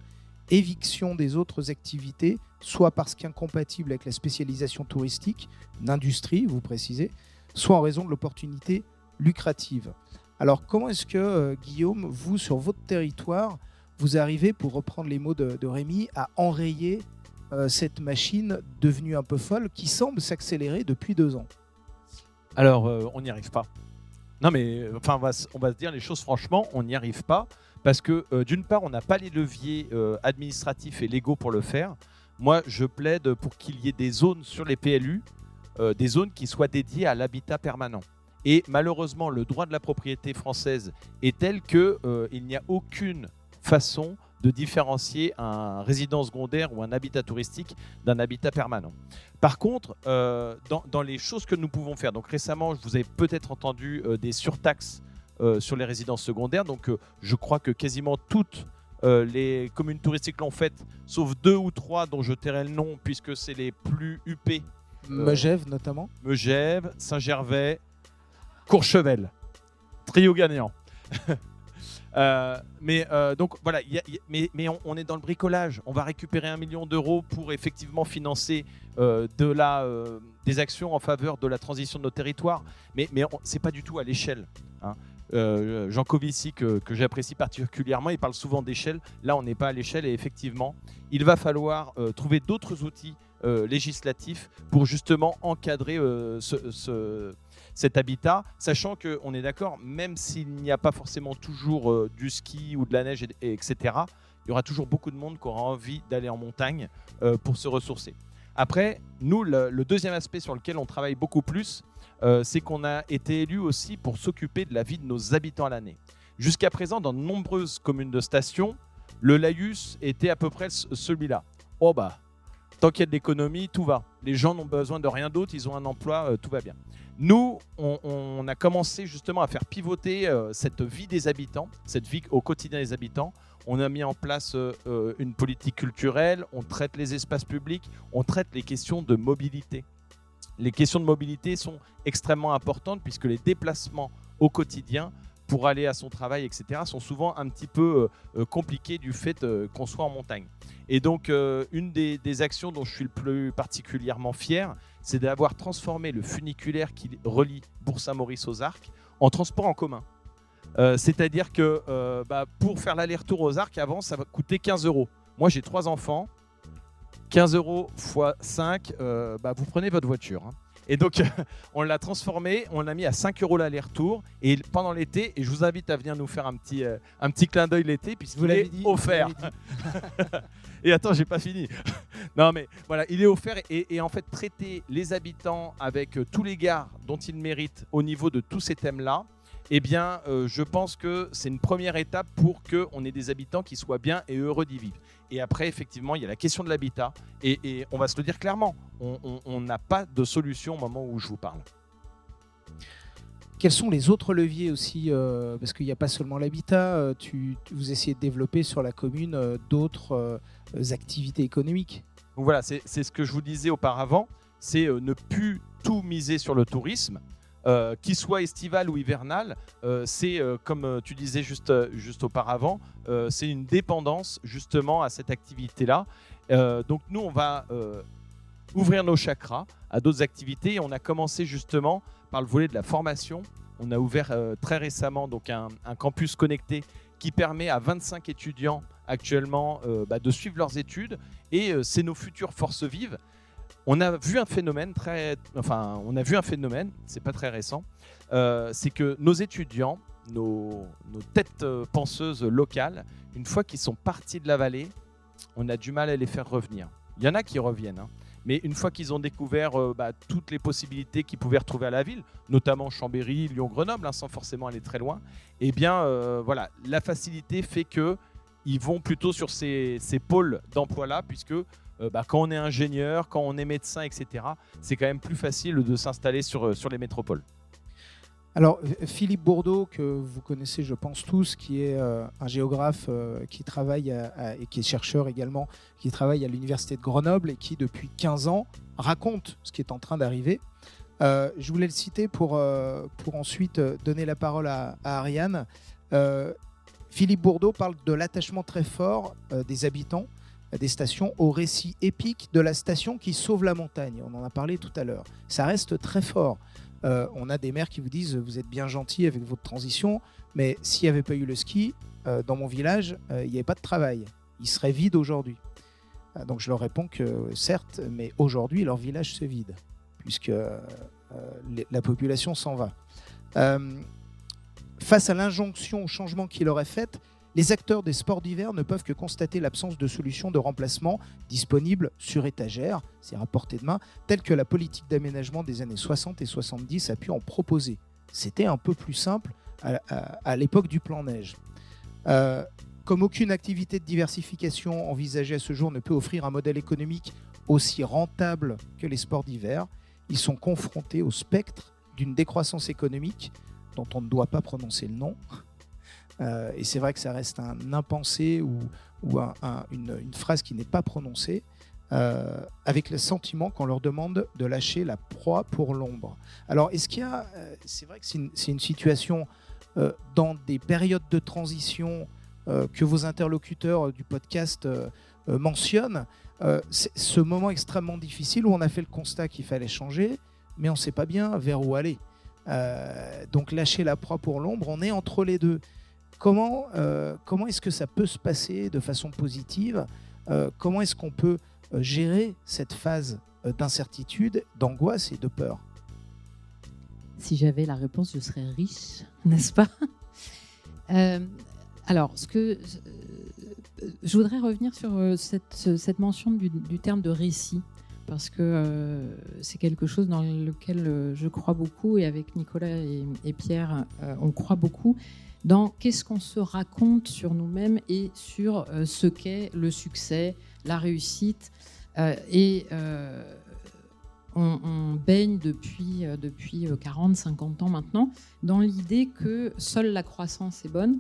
éviction des autres activités, soit parce qu'incompatible avec la spécialisation touristique, une industrie, vous précisez, soit en raison de l'opportunité lucrative. Alors comment est-ce que, euh, Guillaume, vous, sur votre territoire, vous arrivez, pour reprendre les mots de, Rémi, à enrayer euh, cette machine devenue un peu folle qui semble s'accélérer depuis deux ans? Alors, euh, on n'y arrive pas. Non, mais enfin, on va, se dire les choses franchement, on n'y arrive pas parce que d'une part, on n'a pas les leviers administratifs et légaux pour le faire. Moi, je plaide pour qu'il y ait des zones sur les PLU, des zones qui soient dédiées à l'habitat permanent. Et malheureusement, le droit de la propriété française est tel euh, il n'y a aucune façon de différencier un résident secondaire ou un habitat touristique d'un habitat permanent. Par contre, euh, dans, les choses que nous pouvons faire, donc récemment, vous avez peut-être entendu euh, des surtaxes euh, sur les résidences secondaires. Donc, je crois que quasiment toutes les communes touristiques l'ont fait, sauf deux ou trois dont je tairai le nom puisque c'est les plus huppés. Megève notamment. Megève, Saint-Gervais, Courchevel. Trio gagnant. Euh, mais euh, donc voilà, mais, on, est dans le bricolage. On va récupérer un million d'euros pour effectivement financer euh, de la, des actions en faveur de la transition de nos territoires. Mais, mais c'est pas du tout à l'échelle. Hein. Jean Covici, que, que j'apprécie particulièrement, il parle souvent d'échelle. Là, on n'est pas à l'échelle et effectivement, il va falloir trouver d'autres outils législatifs pour justement encadrer ce cet habitat, sachant qu'on est d'accord, même s'il n'y a pas forcément toujours euh, du ski ou de la neige, et, etc., il y aura toujours beaucoup de monde qui aura envie d'aller en montagne euh, pour se ressourcer. Après, nous, le, deuxième aspect sur lequel on travaille beaucoup plus, euh, c'est qu'on a été élu aussi pour s'occuper de la vie de nos habitants à l'année. Jusqu'à présent, dans de nombreuses communes de station, le laïus était à peu près celui-là. Oh bah, tant qu'il y a de l'économie, tout va. Les gens n'ont besoin de rien d'autre, ils ont un emploi, tout va bien. Nous, on, a commencé justement à faire pivoter euh, cette vie des habitants, cette vie au quotidien des habitants. On a mis en place euh, euh, une politique culturelle, on traite les espaces publics, on traite les questions de mobilité. Les questions de mobilité sont extrêmement importantes puisque les déplacements au quotidien pour aller à son travail, etc., sont souvent un petit peu compliqués du fait qu'on soit en montagne. Et donc, une des, actions dont je suis le plus particulièrement fier, c'est d'avoir transformé le funiculaire qui relie Bourg-Saint-Maurice aux Arcs en transport en commun. Euh, c'est-à-dire que euh, bah, pour faire l'aller-retour aux Arcs, avant, ça coûter 15 euros. Moi, j'ai trois enfants. 15 euros x 5, euh, bah, vous prenez votre voiture. Hein. Et donc, on l'a transformé, on l'a mis à 5 euros l'aller-retour. Et pendant l'été, et je vous invite à venir nous faire un petit, euh, un petit clin d'œil l'été, puisqu'il est dit, offert. et attends, j'ai pas fini. non, mais voilà, il est offert. Et, en fait, traiter les habitants avec euh, tous les gares dont ils méritent au niveau de tous ces thèmes-là, eh bien, euh, je pense que c'est une première étape pour qu'on ait des habitants qui soient bien et heureux d'y vivre. Et après, effectivement, il y a la question de l'habitat. Et, on va se le dire clairement, on n'a pas de solution au moment où je vous parle. Quels sont les autres leviers aussi euh, Parce qu'il n'y a pas seulement l'habitat, euh, tu, vous essayez de développer sur la commune d'autres activités économiques? Donc voilà, c'est ce que je vous disais auparavant, c'est ne plus tout miser sur le tourisme, euh, qu'il soit estival ou hivernal, euh, c'est euh, comme tu disais juste, juste auparavant, c'est une dépendance justement à cette activité-là. donc nous, on va ouvrir nos chakras à d'autres activités. On a commencé justement par le volet de la formation. On a ouvert très récemment donc un, campus connecté qui permet à 25 étudiants actuellement bah, de suivre leurs études et c'est nos futures forces vives on a vu un phénomène très, enfin, on a vu un phénomène, c'est pas très récent, euh, c'est que nos étudiants, nos, têtes euh, penseuses locales, une fois qu'ils sont partis de la vallée, on a du mal à les faire revenir. Il y en a qui reviennent, hein. mais une fois qu'ils ont découvert euh, bah, toutes les possibilités qu'ils pouvaient retrouver à la ville, notamment Chambéry, Lyon, Grenoble, hein, sans forcément aller très loin, eh bien, voilà, la facilité fait que ils vont plutôt sur ces, ces pôles d'emploi-là, puisque euh, bah, quand on est ingénieur, quand on est médecin, etc., c'est quand même plus facile de s'installer sur, euh, sur les métropoles. Alors, Philippe Bourdeau, que vous connaissez, je pense tous, qui est euh, un géographe qui travaille et qui est chercheur également, qui travaille à l'Université de Grenoble et qui, depuis 15 ans, raconte ce qui est en train d'arriver. je voulais le citer pour, pour ensuite donner la parole à, à Ariane. Philippe Bourdeau parle de l'attachement très fort des habitants des stations au récit épique de la station qui sauve la montagne. On en a parlé tout à l'heure. Ça reste très fort. Euh, on a des maires qui vous disent vous êtes bien gentil avec votre transition, mais s'il n'y avait pas eu le ski, euh, dans mon village, euh, il n'y avait pas de travail. Il serait vide aujourd'hui. donc je leur réponds que certes, mais aujourd'hui, leur village se vide, puisque la population s'en va. face à l'injonction au changement qu'il aurait faite, les acteurs des sports d'hiver ne peuvent que constater l'absence de solutions de remplacement disponibles sur étagère, c'est à portée de main, telle que la politique d'aménagement des années 60 et 70 a pu en proposer. C'était un peu plus simple à, l'époque du plan neige. Euh, comme aucune activité de diversification envisagée à ce jour ne peut offrir un modèle économique aussi rentable que les sports d'hiver, ils sont confrontés au spectre d'une décroissance économique dont on ne doit pas prononcer le nom. Euh, et c'est vrai que ça reste un impensé ou, une, phrase qui n'est pas prononcée, euh, avec le sentiment qu'on leur demande de lâcher la proie pour l'ombre. Alors, est-ce qu'il y a. Euh, c'est vrai que c'est une, situation dans des périodes de transition que vos interlocuteurs du podcast mentionnent. ce moment extrêmement difficile où on a fait le constat qu'il fallait changer, mais on ne sait pas bien vers où aller. donc lâcher la proie pour l'ombre, on est entre les deux. Comment, euh, comment est-ce que ça peut se passer de façon positive euh, Comment est-ce qu'on peut euh, gérer cette phase d'incertitude, d'angoisse et de peur? Si j'avais la réponse, je serais riche, n'est-ce pas? Alors, ce que je voudrais revenir sur cette, cette mention du, terme de récit parce que c'est quelque chose dans lequel je crois beaucoup et avec Nicolas et, Pierre, on croit beaucoup dans qu'est-ce qu'on se raconte sur nous-mêmes et sur euh, ce qu'est le succès, la réussite. Euh, et euh, on, baigne depuis, depuis 40, 50 ans maintenant dans l'idée que seule la croissance est bonne,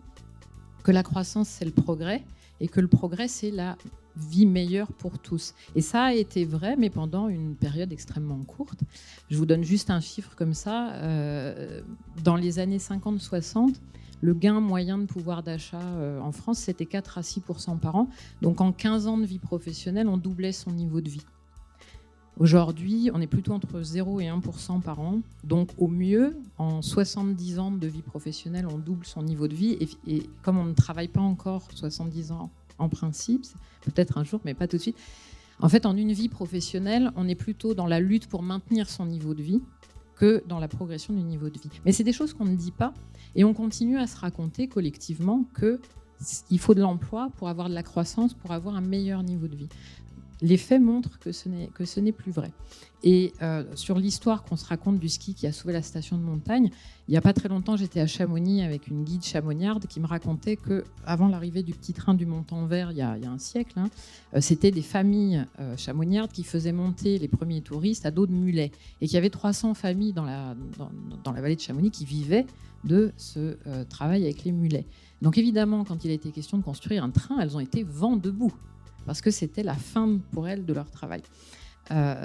que la croissance c'est le progrès et que le progrès c'est la vie meilleure pour tous. Et ça a été vrai, mais pendant une période extrêmement courte. Je vous donne juste un chiffre comme ça. dans les années 50-60, le gain moyen de pouvoir d'achat euh, en France, c'était 4 à 6% par an. Donc en 15 ans de vie professionnelle, on doublait son niveau de vie. Aujourd'hui, on est plutôt entre 0 et 1% par an. Donc au mieux, en 70 ans de vie professionnelle, on double son niveau de vie. Et, comme on ne travaille pas encore 70 ans en principe, peut-être un jour, mais pas tout de suite, en fait, en une vie professionnelle, on est plutôt dans la lutte pour maintenir son niveau de vie que dans la progression du niveau de vie. Mais c'est des choses qu'on ne dit pas et on continue à se raconter collectivement que il faut de l'emploi pour avoir de la croissance, pour avoir un meilleur niveau de vie les faits montrent que ce n'est, plus vrai. Et euh, sur l'histoire qu'on se raconte du ski qui a sauvé la station de montagne, il n'y a pas très longtemps, j'étais à Chamonix avec une guide chamonniarde qui me racontait que avant l'arrivée du petit train du Montant Vert, il y a, un siècle, hein, euh, c'était des familles euh, chamonniardes qui faisaient monter les premiers touristes à dos de mulets. Et qu'il y avait 300 familles dans la, dans, la vallée de Chamonix qui vivaient de ce travail avec les mulets. Donc évidemment, quand il a été question de construire un train, elles ont été vent debout parce que c'était la fin pour elles de leur travail. Euh,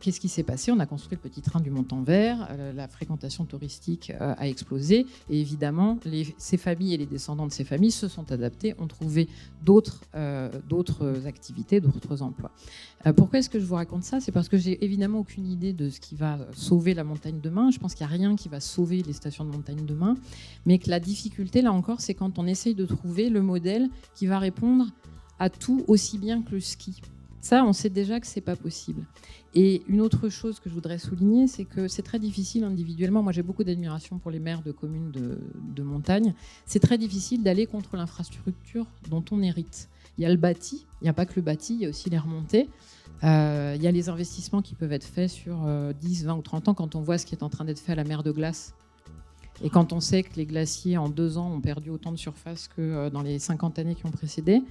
qu'est-ce qui s'est passé? On a construit le petit train du Montant Vert, euh, la fréquentation touristique euh, a explosé, et évidemment, ces familles et les descendants de ces familles se sont adaptés, ont trouvé d'autres activités, d'autres emplois. pourquoi est-ce que je vous raconte ça? C'est parce que j'ai évidemment aucune idée de ce qui va sauver la montagne demain. Je pense qu'il n'y a rien qui va sauver les stations de montagne demain, mais que la difficulté, là encore, c'est quand on essaye de trouver le modèle qui va répondre à tout aussi bien que le ski. Ça, on sait déjà que c'est pas possible. Et une autre chose que je voudrais souligner, c'est que c'est très difficile individuellement. Moi, j'ai beaucoup d'admiration pour les maires de communes de, montagne. C'est très difficile d'aller contre l'infrastructure dont on hérite. Il y a le bâti, il n'y a pas que le bâti, il y a aussi les remontées. Euh, il y a les investissements qui peuvent être faits sur 10, euh, 20 ou 30 ans quand on voit ce qui est en train d'être fait à la mer de glace. Et quand on sait que les glaciers en deux ans ont perdu autant de surface que euh, dans les 50 années qui ont précédé,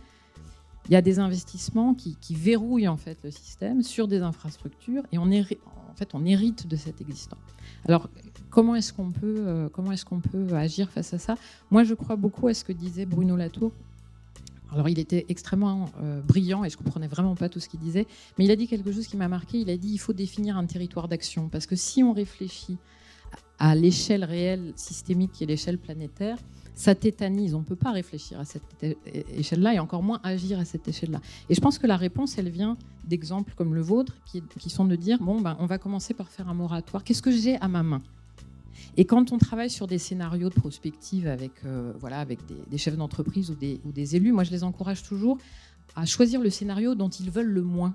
il y a des investissements qui, verrouillent en fait le système sur des infrastructures et on, en fait, on hérite de cet existant. Alors, comment est-ce qu'on peut, euh, comment est-ce qu'on peut agir face à ça? Moi, je crois beaucoup à ce que disait Bruno Latour. Alors, il était extrêmement euh, brillant et je comprenais vraiment pas tout ce qu'il disait, mais il a dit quelque chose qui m'a marqué. Il a dit il faut définir un territoire d'action parce que si on réfléchit à l'échelle réelle systémique qui est l'échelle planétaire, ça tétanise. On ne peut pas réfléchir à cette échelle-là et encore moins agir à cette échelle-là. Et je pense que la réponse, elle vient d'exemples comme le vôtre, qui, sont de dire bon, ben, on va commencer par faire un moratoire. Qu'est-ce que j'ai à ma main? Et quand on travaille sur des scénarios de prospective avec, euh, voilà, avec des, chefs d'entreprise ou des, ou des élus, moi je les encourage toujours à choisir le scénario dont ils veulent le moins.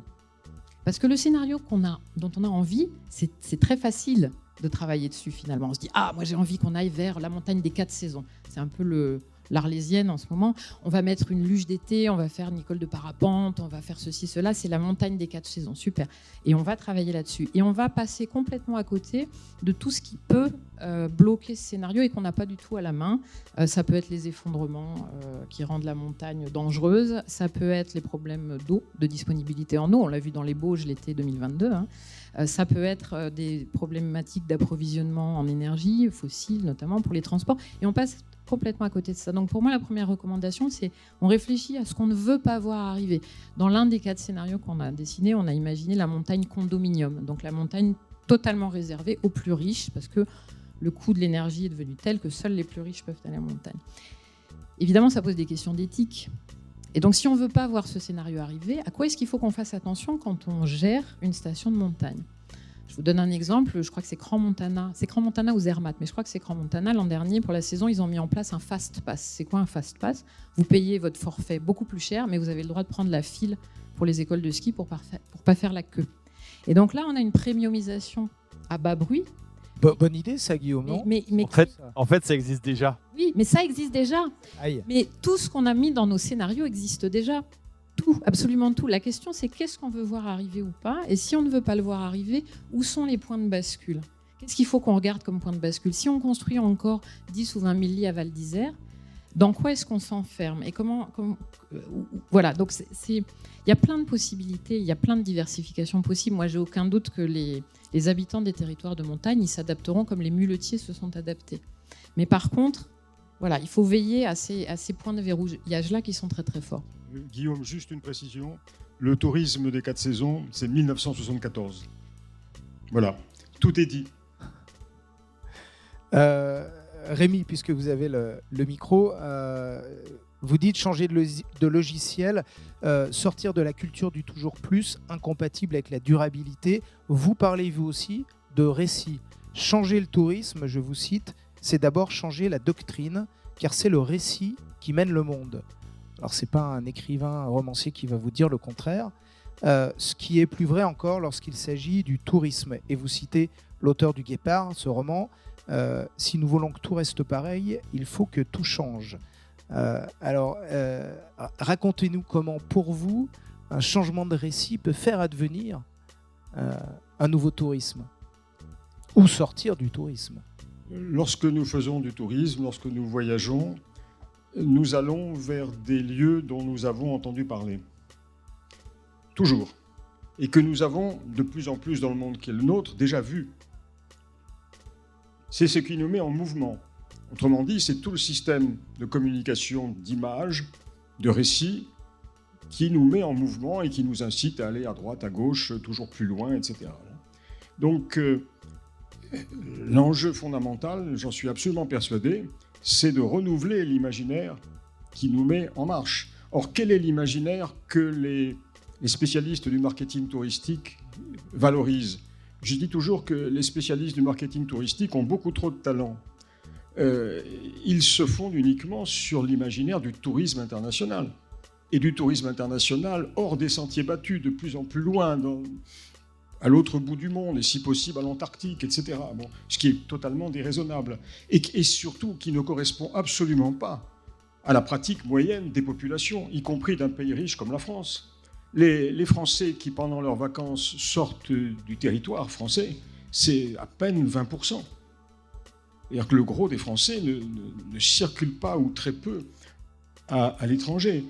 Parce que le scénario qu'on a, dont on a envie, c'est très facile de travailler dessus finalement. On se dit ah moi j'ai envie qu'on aille vers la montagne des quatre saisons. C'est un peu le, l'Arlésienne en ce moment. On va mettre une luge d'été, on va faire Nicole de parapente, on va faire ceci, cela. C'est la montagne des quatre saisons, super. Et on va travailler là-dessus. Et on va passer complètement à côté de tout ce qui peut euh, bloquer ce scénario et qu'on n'a pas du tout à la main. Euh, ça peut être les effondrements euh, qui rendent la montagne dangereuse. Ça peut être les problèmes d'eau, de disponibilité en eau. On l'a vu dans les Bauges l'été 2022. Hein. Ça peut être des problématiques d'approvisionnement en énergie fossile, notamment pour les transports. Et on passe complètement à côté de ça. Donc pour moi, la première recommandation, c'est on réfléchit à ce qu'on ne veut pas voir arriver. Dans l'un des quatre scénarios qu'on a dessinés, on a imaginé la montagne condominium, donc la montagne totalement réservée aux plus riches, parce que le coût de l'énergie est devenu tel que seuls les plus riches peuvent aller la montagne. Évidemment, ça pose des questions d'éthique. Et donc, si on ne veut pas voir ce scénario arriver, à quoi est-ce qu'il faut qu'on fasse attention quand on gère une station de montagne? Je vous donne un exemple, je crois que c'est Cran Montana, c'est Cran Montana ou Zermatt, mais je crois que c'est Cran Montana. L'an dernier, pour la saison, ils ont mis en place un fast pass. C'est quoi un fast pass? Vous payez votre forfait beaucoup plus cher, mais vous avez le droit de prendre la file pour les écoles de ski pour ne pas faire la queue. Et donc là, on a une premiumisation à bas bruit. Bonne idée, ça, Guillaume. mais, en, fait, en fait, ça existe déjà. Oui, mais ça existe déjà. Mais tout ce qu'on a mis dans nos scénarios existe déjà tout, absolument tout. La question, c'est qu'est-ce qu'on veut voir arriver ou pas Et si on ne veut pas le voir arriver, où sont les points de bascule? Qu'est-ce qu'il faut qu'on regarde comme point de bascule? Si on construit encore 10 ou 20 000 lits à Val d'Isère, dans quoi est-ce qu'on s'enferme Et comment, euh, Voilà, donc il y a plein de possibilités, il y a plein de diversifications possibles. Moi, j'ai aucun doute que les, les habitants des territoires de montagne, ils s'adapteront comme les muletiers se sont adaptés. Mais par contre, voilà, il faut veiller à ces, à ces points de verrouillage-là qui sont très très forts. Guillaume, juste une précision. Le tourisme des quatre saisons, c'est 1974. Voilà, tout est dit. Euh, Rémi, puisque vous avez le, micro, euh, vous dites changer de, logiciel, euh, sortir de la culture du toujours plus, incompatible avec la durabilité. Vous parlez, vous aussi, de récit. Changer le tourisme, je vous cite, c'est d'abord changer la doctrine, car c'est le récit qui mène le monde. Alors c'est pas un écrivain, un romancier qui va vous dire le contraire. Euh, ce qui est plus vrai encore lorsqu'il s'agit du tourisme. Et vous citez l'auteur du Guépard, ce roman. Euh, si nous voulons que tout reste pareil, il faut que tout change. Euh, alors, racontez-nous comment, pour vous, un changement de récit peut faire advenir un nouveau tourisme ou sortir du tourisme. Lorsque nous faisons du tourisme, lorsque nous voyageons, nous allons vers des lieux dont nous avons entendu parler. Toujours. Et que nous avons de plus en plus dans le monde qui est le nôtre déjà vu. C'est ce qui nous met en mouvement. Autrement dit, c'est tout le système de communication d'images, de récits, qui nous met en mouvement et qui nous incite à aller à droite, à gauche, toujours plus loin, etc. Donc, euh, l'enjeu fondamental, j'en suis absolument persuadé, c'est de renouveler l'imaginaire qui nous met en marche. Or, quel est l'imaginaire que les, spécialistes du marketing touristique valorisent? Je dis toujours que les spécialistes du marketing touristique ont beaucoup trop de talent. Euh, ils se fondent uniquement sur l'imaginaire du tourisme international et du tourisme international hors des sentiers battus, de plus en plus loin, à l'autre bout du monde, et si possible à l'Antarctique, etc. Bon, ce qui est totalement déraisonnable, et surtout qui ne correspond absolument pas à la pratique moyenne des populations, y compris d'un pays riche comme la France. Les, Français qui, pendant leurs vacances, sortent du territoire français, c'est à peine 20%. C'est-à-dire que le gros des Français ne, circule pas ou très peu à, l'étranger.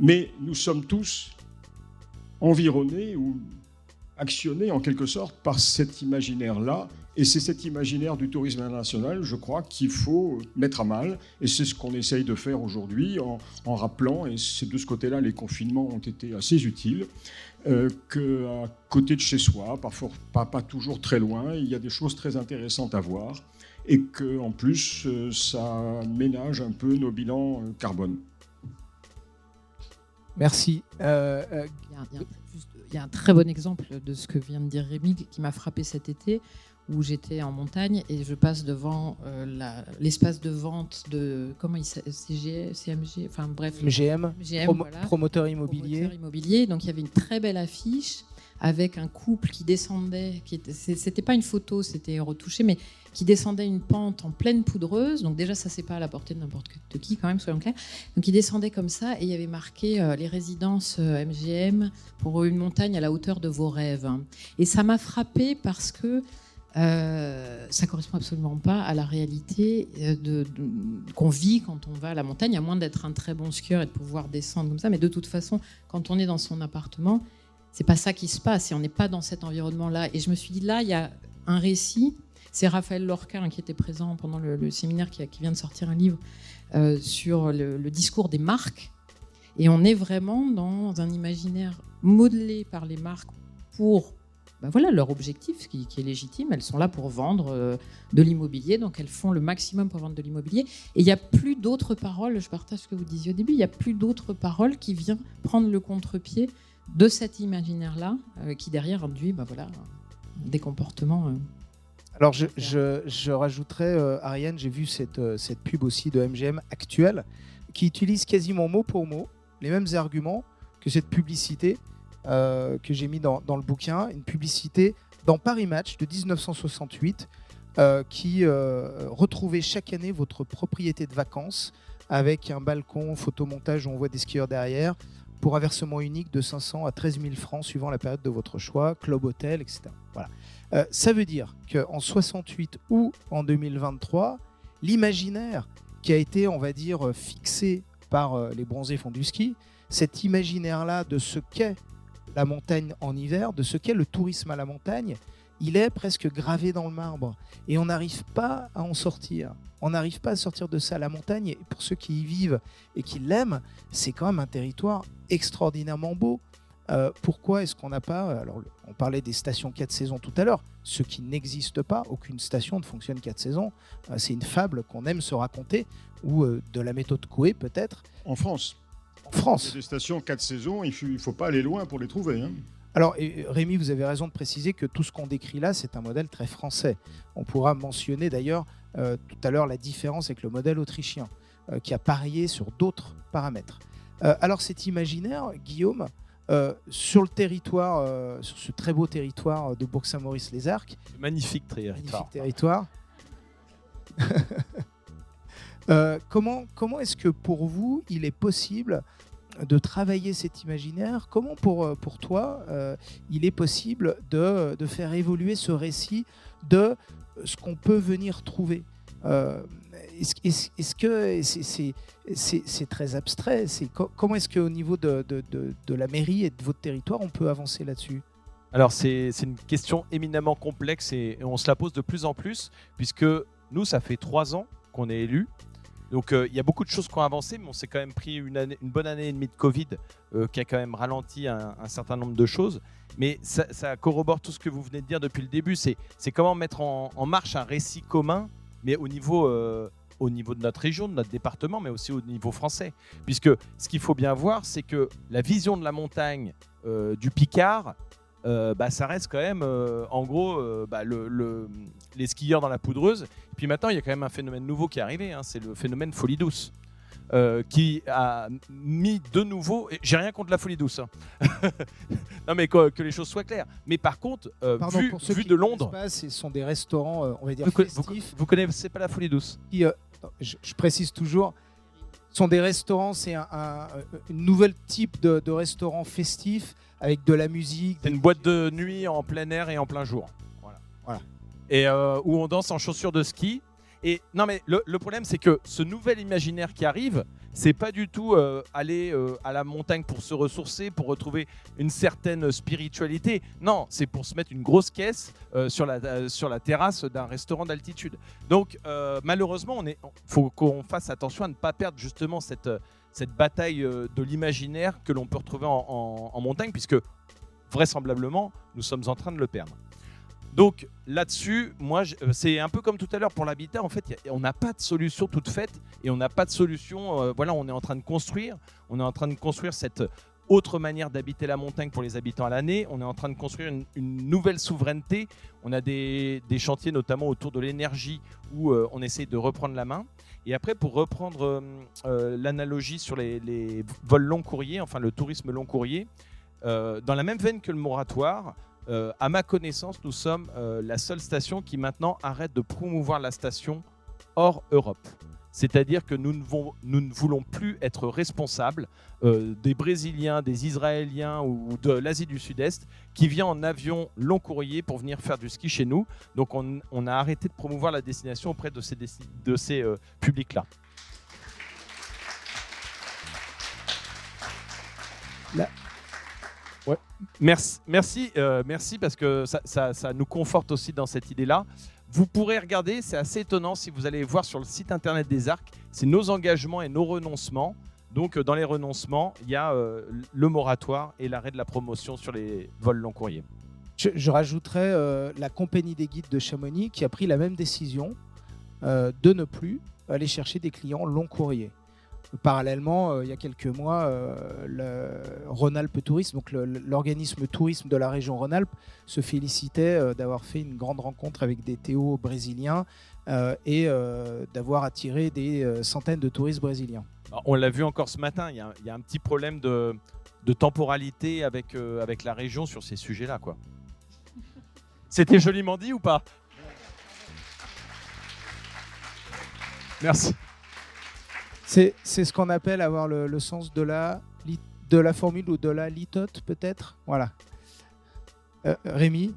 Mais nous sommes tous environnés ou actionné en quelque sorte par cet imaginaire-là. Et c'est cet imaginaire du tourisme international, je crois, qu'il faut mettre à mal. Et c'est ce qu'on essaye de faire aujourd'hui en, rappelant, et c'est de ce côté-là, les confinements ont été assez utiles, euh, qu'à côté de chez soi, parfois pas, pas toujours très loin, il y a des choses très intéressantes à voir. Et qu'en plus, euh, ça ménage un peu nos bilans euh, carbone. Merci. Euh, il y a un très bon exemple de ce que vient de dire Rémi qui m'a frappé cet été où j'étais en montagne et je passe devant euh, l'espace de vente de comment il CG, CMG, enfin bref, MGM, promoteur immobilier. immobilier. Donc il y avait une très belle affiche avec un couple qui descendait, qui était, c'était pas une photo, c'était retouché, mais qui descendait une pente en pleine poudreuse. Donc déjà, ça c'est pas à la portée de n'importe qui quand même, soyons clairs. Donc il descendait comme ça et il y avait marqué euh, les résidences MGM euh, pour une montagne à la hauteur de vos rêves. Et ça m'a frappé parce que euh, ça correspond absolument pas à la réalité de, qu'on vit quand on va à la montagne, à moins d'être un très bon skieur et de pouvoir descendre comme ça. Mais de toute façon, quand on est dans son appartement, c'est pas ça qui se passe et on n'est pas dans cet environnement-là. Et je me suis dit, là, il y a un récit. C'est Raphaël Lorca qui était présent pendant le, séminaire qui, vient de sortir un livre euh, sur le, discours des marques. Et on est vraiment dans un imaginaire modelé par les marques pour ben voilà, leur objectif qui, est légitime. Elles sont là pour vendre euh, de l'immobilier, donc elles font le maximum pour vendre de l'immobilier. Et il n'y a plus d'autres paroles, je partage ce que vous disiez au début, il n'y a plus d'autres paroles qui viennent prendre le contre-pied de cet imaginaire-là, euh, qui derrière induit bah, voilà, des comportements. Euh, Alors je, je, rajouterais, Ariane, j'ai vu cette, cette pub aussi de MGM actuelle, qui utilise quasiment mot pour mot les mêmes arguments que cette publicité que j'ai mis dans, le bouquin, une publicité dans Paris Match de 1968 qui retrouvait chaque année votre propriété de vacances avec un balcon photomontage où on voit des skieurs derrière, pour un versement unique de 500 à 13 000 francs suivant la période de votre choix, club hôtel, etc. Voilà. Euh, ça veut dire qu'en 68 ou en 2023, l'imaginaire qui a été, on va dire, fixé par euh, les bronzés font du ski, cet imaginaire-là de ce qu'est la montagne en hiver, de ce qu'est le tourisme à la montagne, il est presque gravé dans le marbre. Et on n'arrive pas à en sortir. On n'arrive pas à sortir de ça. La montagne, pour ceux qui y vivent et qui l'aiment, c'est quand même un territoire extraordinairement beau. Euh, pourquoi est-ce qu'on n'a pas Alors, on parlait des stations 4 saisons tout à l'heure. Ce qui n'existe pas, aucune station ne fonctionne 4 saisons. Euh, c'est une fable qu'on aime se raconter, ou euh, de la méthode Coué peut-être. En France. France. Des stations 4 saisons, il ne faut pas aller loin pour les trouver. Hein. Alors, Rémi, vous avez raison de préciser que tout ce qu'on décrit là, c'est un modèle très français. On pourra mentionner d'ailleurs euh, tout à l'heure la différence avec le modèle autrichien, euh, qui a parié sur d'autres paramètres. Euh, alors, cet imaginaire, Guillaume, sur le territoire, sur ce très beau territoire de Bourg-Saint-Maurice-les-Arcs. Magnifique territoire. Magnifique territoire. comment comment est-ce que pour vous, il est possible de travailler cet imaginaire? Comment pour, euh, pour toi, euh, il est possible de, de, faire évoluer ce récit de ce qu'on peut venir trouver? Euh, Est-ce que c'est très abstrait? Comment est-ce qu'au niveau de, de, de, la mairie et de votre territoire, on peut avancer là-dessus? Alors c'est une question éminemment complexe et on se la pose de plus en plus puisque nous, ça fait trois ans qu'on est élus donc euh, il y a beaucoup de choses qui ont avancé, mais on s'est quand même pris une, bonne année et demie de Covid euh, qui a quand même ralenti un, certain nombre de choses. Mais ça, corrobore tout ce que vous venez de dire depuis le début. C'est comment mettre en, marche un récit commun, mais euh, au niveau de notre région, de notre département, mais aussi au niveau français. Puisque ce qu'il faut bien voir, c'est que la vision de la montagne du Picard, euh, bah, ça reste quand même, euh, en gros, euh, bah, le, les skieurs dans la poudreuse. Et puis maintenant, il y a quand même un phénomène nouveau qui est arrivé, hein, c'est le phénomène folie douce. qui a mis de nouveau. J'ai rien contre la folie douce. Hein. non, mais que, que, les choses soient claires. Mais par contre, vu, vu de Londres. Pas, ce sont des restaurants, on va dire, vous, festifs. Vous, connaissez pas la folie douce? Je, précise toujours, ce sont des restaurants, c'est un, un, nouvel type de, de restaurant festif avec de la musique. C'est une boîte de nuit en plein air et en plein jour. Voilà. voilà. Et euh, où on danse en chaussures de ski. Et non, mais le, problème, c'est que ce nouvel imaginaire qui arrive, c'est pas du tout euh, aller euh, à la montagne pour se ressourcer, pour retrouver une certaine spiritualité. Non, c'est pour se mettre une grosse caisse sur, la, sur la terrasse d'un restaurant d'altitude. Donc, malheureusement, il faut qu'on fasse attention à ne pas perdre justement cette cette bataille euh, de l'imaginaire que l'on peut retrouver en, montagne, puisque vraisemblablement, nous sommes en train de le perdre. Donc là-dessus, moi, euh, c'est un peu comme tout à l'heure pour l'habitat. En fait, on n'a pas de solution toute faite et on n'a pas de solution. Euh, voilà, on est en train de construire. On est en train de construire cette autre manière d'habiter la montagne pour les habitants à l'année. On est en train de construire une, nouvelle souveraineté. On a des, chantiers notamment autour de l'énergie où on essaie de reprendre la main. Et après, pour reprendre euh, euh, l'analogie sur les, vols long courriers, enfin le tourisme long courrier, euh, dans la même veine que le moratoire, à ma connaissance, nous sommes la seule station qui maintenant arrête de promouvoir la station hors Europe. C'est-à-dire que nous ne, vont- nous ne voulons plus être responsables euh, des Brésiliens, des Israéliens ou de l'Asie du Sud-Est qui viennent en avion long courrier pour venir faire du ski chez nous. Donc on, on a arrêté de promouvoir la destination auprès de ces, desti- de ces euh, publics-là. Ouais. Merci, merci, euh, merci parce que ça, ça- ça nous conforte aussi dans cette idée-là. Vous pourrez regarder, c'est assez étonnant si vous allez voir sur le site internet des Arcs, c'est nos engagements et nos renoncements. Donc euh, dans les renoncements, il y a euh, le moratoire et l'arrêt de la promotion sur les vols long courriers. Je, rajouterais euh, la compagnie des guides de Chamonix qui a pris la même décision de ne plus aller chercher des clients long courrier. Parallèlement, euh, il y a quelques mois, euh, le Rhône-Alpes Tourisme, donc l'organisme tourisme de la région Rhône-Alpes, se félicitait euh, d'avoir fait une grande rencontre avec des Théo brésiliens et d'avoir attiré des centaines de touristes brésiliens. Alors, on l'a vu encore ce matin, il y a, un petit problème de, de temporalité avec, avec la région sur ces sujets-là. C'était joliment dit ou pas? Merci. C'est ce qu'on appelle avoir le, sens de la, de la formule ou de la litote, peut-être? Voilà. Euh, Rémi?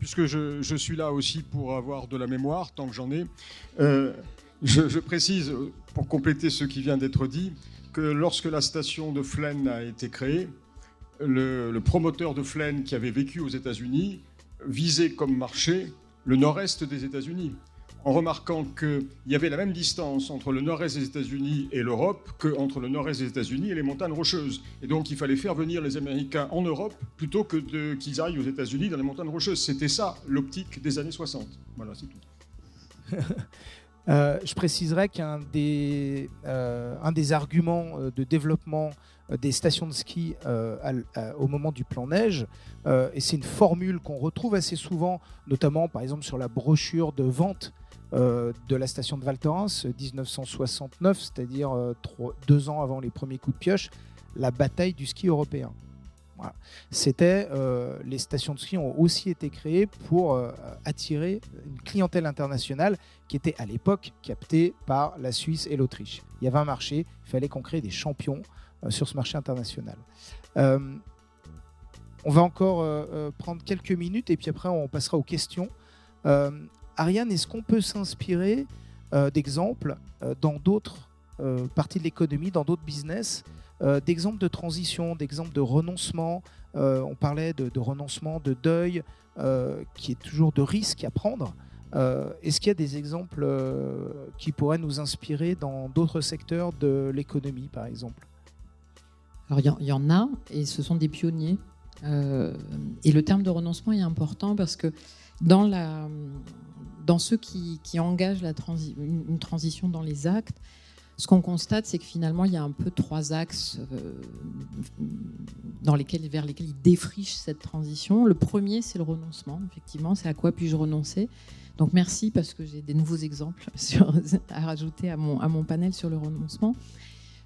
Puisque je, suis là aussi pour avoir de la mémoire, tant que j'en ai, euh, je, précise, pour compléter ce qui vient d'être dit, que lorsque la station de Flaine a été créée, le, le promoteur de Flaine qui avait vécu aux États-Unis visait comme marché le nord-est des États-Unis, en remarquant qu'il y avait la même distance entre le nord-est des États-Unis et l'Europe qu'entre le nord-est des États-Unis et les montagnes rocheuses. Et donc il fallait faire venir les Américains en Europe plutôt que qu'ils aillent aux États-Unis dans les montagnes rocheuses. C'était ça l'optique des années 60. Voilà, c'est tout. Euh, je préciserai qu'un des, euh, arguments euh, de développement des stations de ski au moment du plan neige, et c'est une formule qu'on retrouve assez souvent, notamment par exemple sur la brochure de vente de la station de Val Thorens, 1969, c'est-à-dire euh, deux ans avant les premiers coups de pioche, la bataille du ski européen. C'était euh, les stations de ski ont aussi été créées pour euh, attirer une clientèle internationale qui était à l'époque capté par la Suisse et l'Autriche. Il y avait un marché, il fallait qu'on crée des champions euh, sur ce marché international. Euh, on va encore euh, euh, prendre quelques minutes et puis après on passera aux questions. Ariane, est-ce qu'on peut s'inspirer euh, d'exemples euh, dans d'autres euh, parties de l'économie, dans d'autres business, d'exemples de transition, d'exemples de renoncement On parlait de, renoncement, de deuil, qui est toujours de risque à prendre. Est-ce qu'il y a des exemples qui pourraient nous inspirer dans d'autres secteurs de l'économie, par exemple? Alors, il y en- a, et ce sont des pionniers. Et le terme de renoncement est important parce que dans, la, dans ceux qui, engagent une, transition dans les actes, ce qu'on constate, c'est que finalement, il y a un peu trois axes euh, dans lesquels, vers lesquels ils défrichent cette transition. Le premier, c'est le renoncement, effectivement. C'est à quoi puis-je renoncer? Donc, merci parce que j'ai des nouveaux exemples à rajouter à mon, à mon panel sur le renoncement.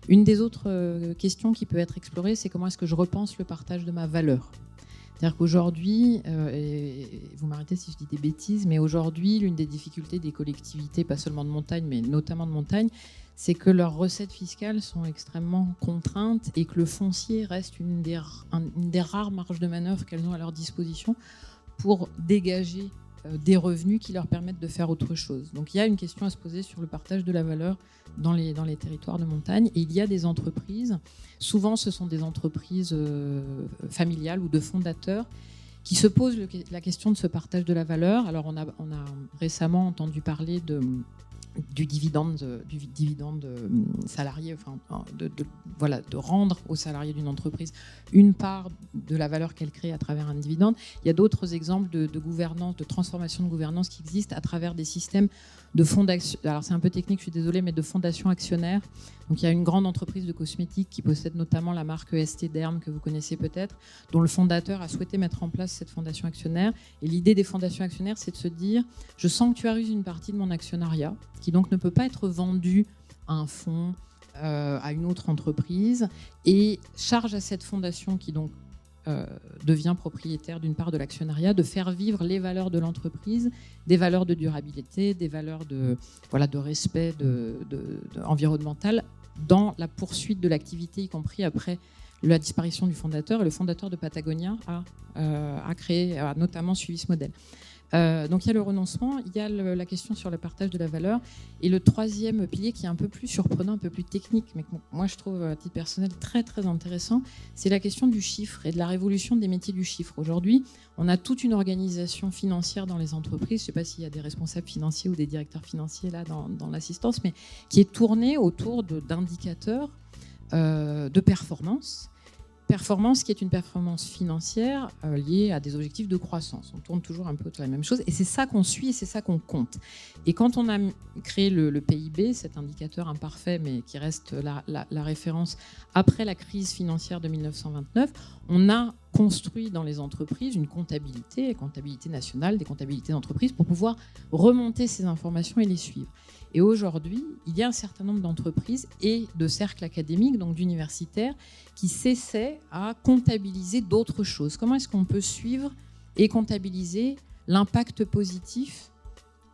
Une des autres euh, questions qui peut être explorée, c'est comment est-ce que je repense le partage de ma valeur? C'est-à-dire qu'aujourd'hui, euh, vous m'arrêtez si je dis des bêtises, mais aujourd'hui, l'une des difficultés des collectivités, pas seulement de montagne, mais notamment de montagne, c'est que leurs recettes fiscales sont extrêmement contraintes et que le foncier reste une des, rares marges de manœuvre qu'elles ont à leur disposition pour dégager des revenus qui leur permettent de faire autre chose. Donc il y a une question à se poser sur le partage de la valeur dans les, territoires de montagne. Et il y a des entreprises, souvent ce sont des entreprises euh, familiales ou de fondateurs, qui se posent la question de ce partage de la valeur. Alors on a récemment entendu parler de du dividende, du dividende euh, salarié, enfin, de, de- voilà, de rendre aux salariés d'une entreprise une part de la valeur qu'elle crée à travers un dividende. Il y a d'autres exemples de, de gouvernance, de transformation de gouvernance qui existent à travers des systèmes de fonds d'action. Alors c'est un peu technique, je suis désolée, mais de fondations actionnaires. Donc il y a une grande entreprise de cosmétiques qui possède notamment la marque EST Derm que vous connaissez peut-être, dont le fondateur a souhaité mettre en place cette fondation actionnaire. Et l'idée des fondations actionnaires, c'est de se dire, je sanctuarise une partie de mon actionnariat, qui donc ne peut pas être vendu à un fonds, euh, à une autre entreprise, et charge à cette fondation qui donc euh, devient propriétaire d'une part de l'actionnariat, de faire vivre les valeurs de l'entreprise, des valeurs de durabilité, des valeurs de, voilà, de respect de, environnemental dans la poursuite de l'activité, y compris après la disparition du fondateur. Le fondateur de Patagonia a, euh, créé, a notamment suivi ce modèle. Euh, donc il y a le renoncement, il y a la question sur le partage de la valeur, et le troisième pilier qui est un peu plus surprenant, un peu plus technique, mais que moi je trouve à titre personnel très très intéressant, c'est la question du chiffre et de la révolution des métiers du chiffre. Aujourd'hui, on a toute une organisation financière dans les entreprises, je ne sais pas s'il y a des responsables financiers ou des directeurs financiers là dans, l'assistance, mais qui est tournée autour d'indicateurs euh, de performance performance qui est une performance financière euh, liée à des objectifs de croissance. On tourne toujours un peu autour de la même chose et c'est ça qu'on suit et c'est ça qu'on compte. Et quand on a créé le, PIB, cet indicateur imparfait mais qui reste la, référence après la crise financière de 1929, on a construit dans les entreprises une comptabilité, une comptabilité nationale, des comptabilités d'entreprise pour pouvoir remonter ces informations et les suivre. Et aujourd'hui, il y a un certain nombre d'entreprises et de cercles académiques, donc d'universitaires, qui s'essaient à comptabiliser d'autres choses. Comment est-ce qu'on peut suivre et comptabiliser l'impact positif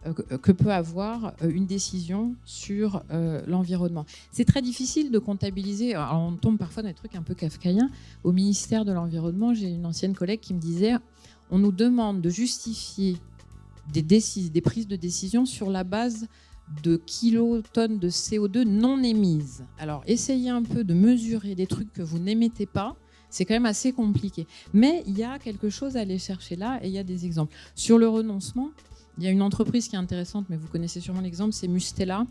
euh, que peut avoir euh, une décision sur euh, l'environnement? C'est très difficile de comptabiliser. on tombe parfois dans des trucs un peu kafkaïens. Au ministère de l'Environnement, j'ai une ancienne collègue qui me disait on nous demande de justifier des, des prises de décision sur la base de kilotonnes de CO2 non émises. Alors, essayez un peu de mesurer des trucs que vous n'émettez pas. C'est quand même assez compliqué. Mais il y a quelque chose à aller chercher là et il y a des exemples. Sur le renoncement, il y a une entreprise qui est intéressante, mais vous connaissez sûrement l'exemple, c'est Mustela.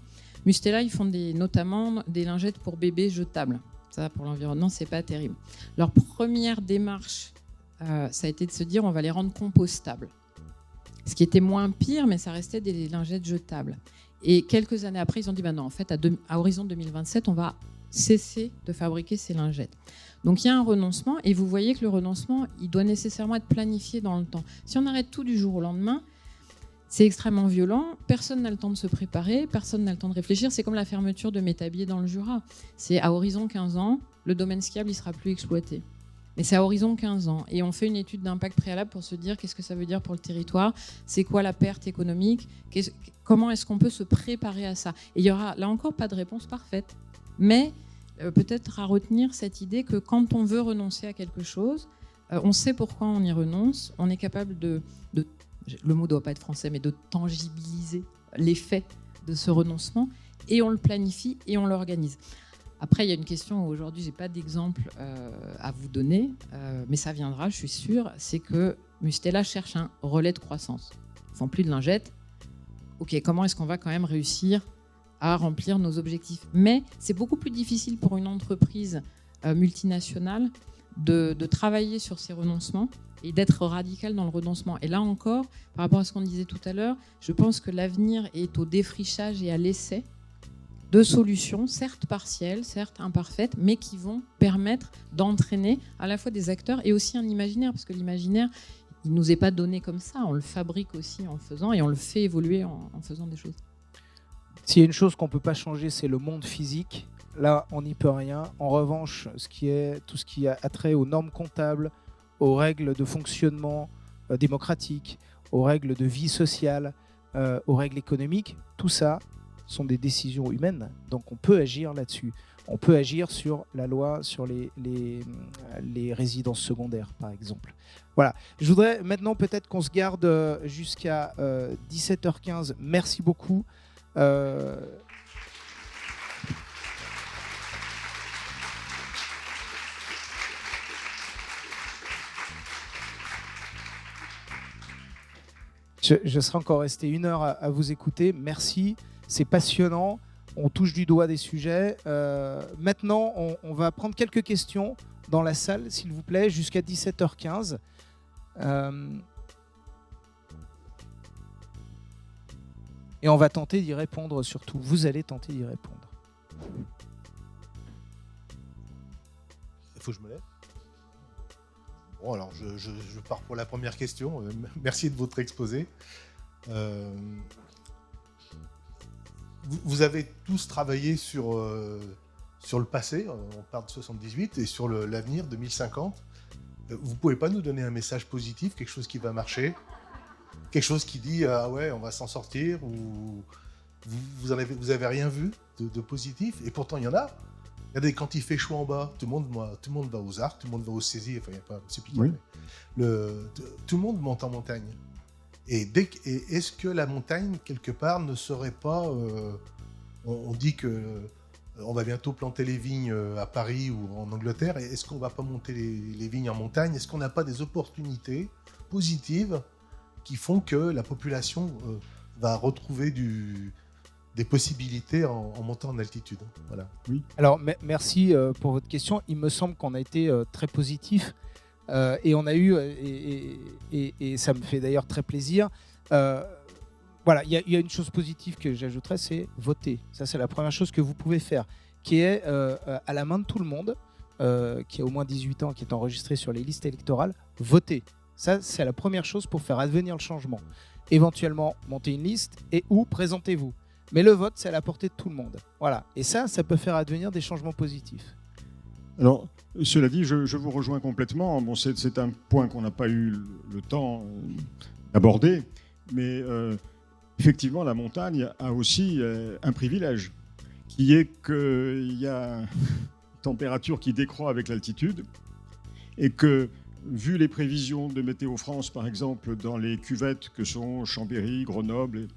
Mustela, ils font des, notamment des lingettes pour bébés jetables. Ça, pour l'environnement, c'est pas terrible. Leur première démarche, euh, ça a été de se dire on va les rendre compostables. Ce qui était moins pire, mais ça restait des lingettes jetables. Et quelques années après, ils ont dit bah non, en fait, à, à horizon 2027, on va cesser de fabriquer ces lingettes. Donc il y a un renoncement, et vous voyez que le renoncement, il doit nécessairement être planifié dans le temps. Si on arrête tout du jour au lendemain, c'est extrêmement violent, personne n'a le temps de se préparer, personne n'a le temps de réfléchir. C'est comme la fermeture de Métabier dans le Jura. C'est à horizon 15 ans, le domaine skiable, il sera plus exploité. Mais c'est à horizon 15 ans. Et on fait une étude d'impact préalable pour se dire qu'est-ce que ça veut dire pour le territoire, c'est quoi la perte économique, comment est-ce qu'on peut se préparer à ça. Et il y aura là encore pas de réponse parfaite. Mais euh, peut-être à retenir cette idée que quand on veut renoncer à quelque chose, euh, on sait pourquoi on y renonce, on est capable de, de le mot ne doit pas être français, mais de tangibiliser l'effet de ce renoncement, et on le planifie et on l'organise. Après, il y a une question où aujourd'hui, je n'ai pas d'exemple euh, à vous donner, euh, mais ça viendra, je suis sûre. C'est que Mustela cherche un relais de croissance. Ils font plus de lingettes. OK, comment est-ce qu'on va quand même réussir à remplir nos objectifs? Mais c'est beaucoup plus difficile pour une entreprise euh, multinationale de, de, travailler sur ces renoncements et d'être radical dans le renoncement. Et là encore, par rapport à ce qu'on disait tout à l'heure, je pense que l'avenir est au défrichage et à l'essai de solutions, certes partielles, certes imparfaites, mais qui vont permettre d'entraîner à la fois des acteurs et aussi un imaginaire, parce que l'imaginaire, il nous est pas donné comme ça, on le fabrique aussi en faisant et on le fait évoluer en, faisant des choses. S'il y a une chose qu'on ne peut pas changer, c'est le monde physique. Là, on n'y peut rien. En revanche, ce qui est, tout ce qui a trait aux normes comptables, aux règles de fonctionnement euh, démocratique, aux règles de vie sociale, euh, aux règles économiques, tout ça, sont des décisions humaines, donc on peut agir là-dessus. On peut agir sur la loi sur les, les résidences secondaires, par exemple. Voilà. Je voudrais maintenant peut-être qu'on se garde euh, jusqu'à 17h15. Euh, Merci beaucoup. Euh... Je, serai encore resté une heure à vous écouter. Merci. C'est passionnant. On touche du doigt des sujets. Euh, maintenant, on, va prendre quelques questions dans la salle, s'il vous plaît, jusqu'à 17h15. Euh, et on va tenter d'y répondre surtout. Vous allez tenter d'y répondre. Il faut que je me lève Bon, alors je, pars pour la première question. Euh, merci de votre exposé vous, avez tous travaillé sur, euh, sur le passé, on parle de 78, et sur l'avenir 2050. Vous pouvez pas nous donner un message positif, quelque chose qui va marcher, quelque chose qui dit ah ouais on va s'en sortir ou vous, vous en avez vous avez rien vu de, de positif? Et pourtant il y en a. Regardez quand il fait chaud en bas, tout le monde moi, tout le monde va aux arcs, tout le monde va aux saisies, enfin il y a pas c'est piquant, Oui. le tout le monde monte en montagne. Et, est-ce que la montagne quelque part ne serait pas euh, on, dit que euh, on va bientôt planter les vignes euh, à Paris ou en Angleterre. Et Est-ce qu'on va pas monter les, vignes en montagne? Est-ce qu'on n'a pas des opportunités positives qui font que la population va retrouver des possibilités en, montant en altitude? Voilà. Alors, me- merci pour votre question. Il me semble qu'on a été très positif euh, et on a eu, euh, et, ça me fait d'ailleurs très plaisir. euh, voilà, il y, a- une chose positive que j'ajouterais, c'est voter. Ça, c'est la première chose que vous pouvez faire, qui est à la main de tout le monde, qui a au moins 18 ans, qui est enregistré sur les listes électorales, voter. Ça, c'est la première chose pour faire advenir le changement. Éventuellement, monter une liste et ou présentez-vous. Mais le vote, c'est à la portée de tout le monde. Voilà. Et ça, ça peut faire advenir des changements positifs. Alors, cela dit, je, vous rejoins complètement. Bon, c'est un point qu'on n'a pas eu le, temps euh, d'aborder, mais euh, effectivement, la montagne a aussi euh, un privilège, qui est qu'il y a une température qui décroît avec l'altitude, et que, vu les prévisions de Météo France, par exemple, dans les cuvettes que sont Chambéry, Grenoble,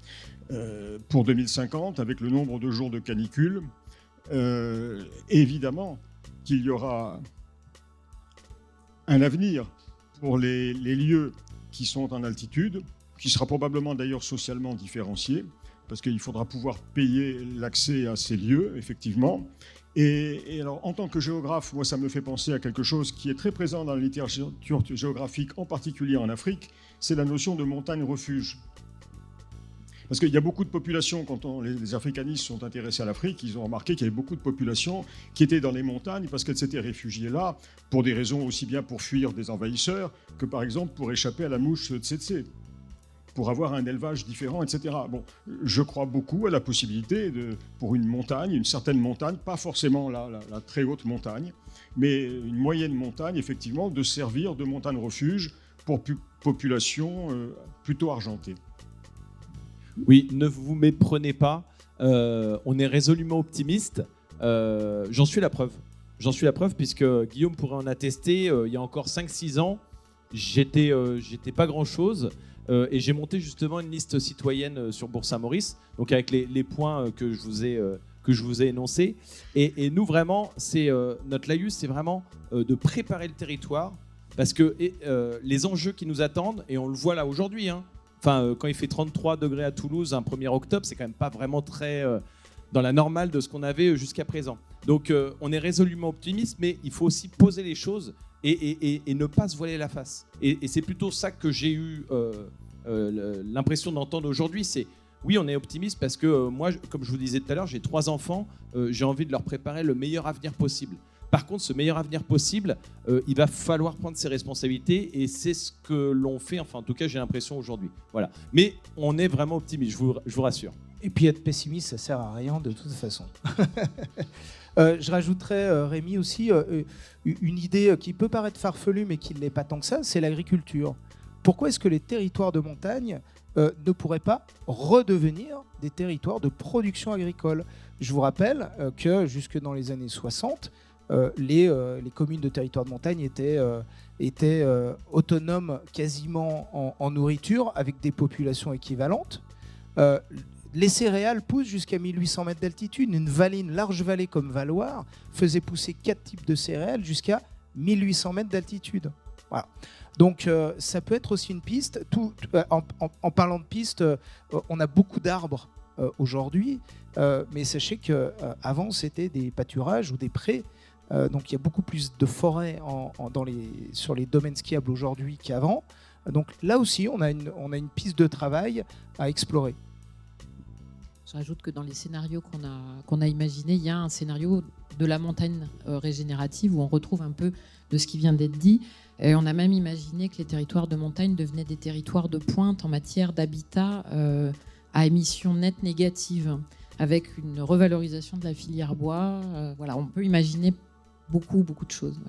pour 2050, avec le nombre de jours de canicule, évidemment, qu'il y aura un avenir pour les, lieux qui sont en altitude, qui sera probablement d'ailleurs socialement différencié, parce qu'il faudra pouvoir payer l'accès à ces lieux, effectivement. Et, et alors, en tant que géographe, moi, ça me fait penser à quelque chose qui est très présent dans la littérature géographique, en particulier en Afrique, c'est la notion de montagne refuge. Parce qu'il y a beaucoup de populations, quand les, les africanistes sont intéressés à l'Afrique, ils ont remarqué qu'il y avait beaucoup de populations qui étaient dans les montagnes parce qu'elles s'étaient réfugiées là pour des raisons aussi bien pour fuir des envahisseurs que par exemple pour échapper à la mouche tsetse, pour avoir un élevage différent, etc. Bon, je crois beaucoup à la possibilité de, pour une montagne, une certaine montagne, pas forcément la, très haute montagne, mais une moyenne montagne, effectivement, de servir de montagne refuge pour pu- populations euh, plutôt argentées. Oui, ne vous méprenez pas. Euh, on est résolument optimiste. Euh, J'en suis la preuve. J'en suis la preuve puisque Guillaume pourrait en attester. euh, il y a encore 5-6 ans, j'étais j'étais pas grand-chose. et j'ai monté justement une liste citoyenne sur Bourg-Saint-Maurice, donc avec les, points que je vous ai, ai énoncés. Et, nous, vraiment, c'est notre laïus, c'est vraiment de préparer le territoire parce que les enjeux qui nous attendent, et on le voit là aujourd'hui, hein, Enfin, euh, quand il fait 33 degrés à Toulouse un 1er octobre, c'est quand même pas vraiment très euh, dans la normale de ce qu'on avait euh, jusqu'à présent. Donc, on est résolument optimiste, mais il faut aussi poser les choses et, ne pas se voiler la face. Et, c'est plutôt ça que j'ai eu l'impression d'entendre aujourd'hui. C'est oui, on est optimiste parce que moi, comme je vous disais tout à l'heure, j'ai trois enfants. j'ai envie de leur préparer le meilleur avenir possible. Par contre, ce meilleur avenir possible, euh, il va falloir prendre ses responsabilités et c'est ce que l'on fait. Enfin, en tout cas, j'ai l'impression aujourd'hui. Voilà. Mais on est vraiment optimiste, je vous, je vous rassure. Et puis être pessimiste, ça sert à rien de toute façon. Euh, je rajouterais, euh, Rémi, aussi une idée qui peut paraître farfelue, mais qui ne l'est pas tant que ça, c'est l'agriculture. Pourquoi est-ce que les territoires de montagne ne pourraient pas redevenir des territoires de production agricole? Je vous rappelle que jusque dans les années 60, euh, les, euh, les communes de territoire de montagne étaient, euh, euh, autonomes quasiment en, nourriture, avec des populations équivalentes. Euh, les céréales poussent jusqu'à 1800 mètres d'altitude. Une vallée, une large vallée comme Valoir, faisait pousser quatre types de céréales jusqu'à 1800 mètres d'altitude. Donc euh, ça peut être aussi une piste. Euh, en, parlant de piste, euh, on a beaucoup d'arbres euh, aujourd'hui, euh, mais sachez que euh, avant c'était des pâturages ou des prés. Euh, donc il y a beaucoup plus de forêts les, sur les domaines skiables aujourd'hui qu'avant. Donc là aussi, on a une, on a une piste de travail à explorer. Je rajoute que dans les scénarios qu'on a, qu'on a imaginés, il y a un scénario de la montagne euh, régénérative où on retrouve un peu de ce qui vient d'être dit. Et on a même imaginé que les territoires de montagne devenaient des territoires de pointe en matière d'habitat euh, à émissions nettes négatives, avec une revalorisation de la filière bois. Voilà, on peut imaginer beaucoup, beaucoup de choses.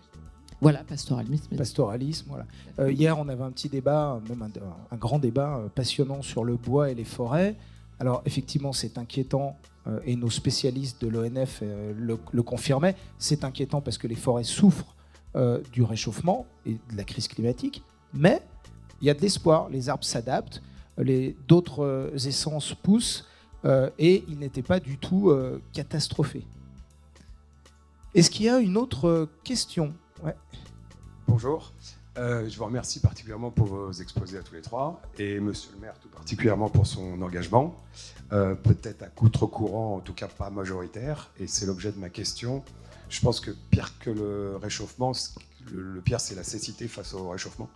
Voilà, pastoralisme. Pastoralisme, voilà. Euh, hier, on avait un petit débat, même un, grand débat euh, passionnant sur le bois et les forêts. Alors, effectivement, c'est inquiétant, euh, et nos spécialistes de l'ONF le, le, confirmaient. C'est inquiétant parce que les forêts souffrent du réchauffement et de la crise climatique, mais il y a de l'espoir. Les arbres s'adaptent, d'autres essences poussent, et ils n'étaient pas du tout catastrophés. Est-ce qu'il y a une autre question? Bonjour. Euh, je vous remercie particulièrement pour vos exposés à tous les trois et Monsieur le maire tout particulièrement pour son engagement. Euh, peut-être à contre-courant, en tout cas pas majoritaire, et c'est l'objet de ma question. Je pense que pire que le réchauffement, le, pire c'est la cécité face au réchauffement.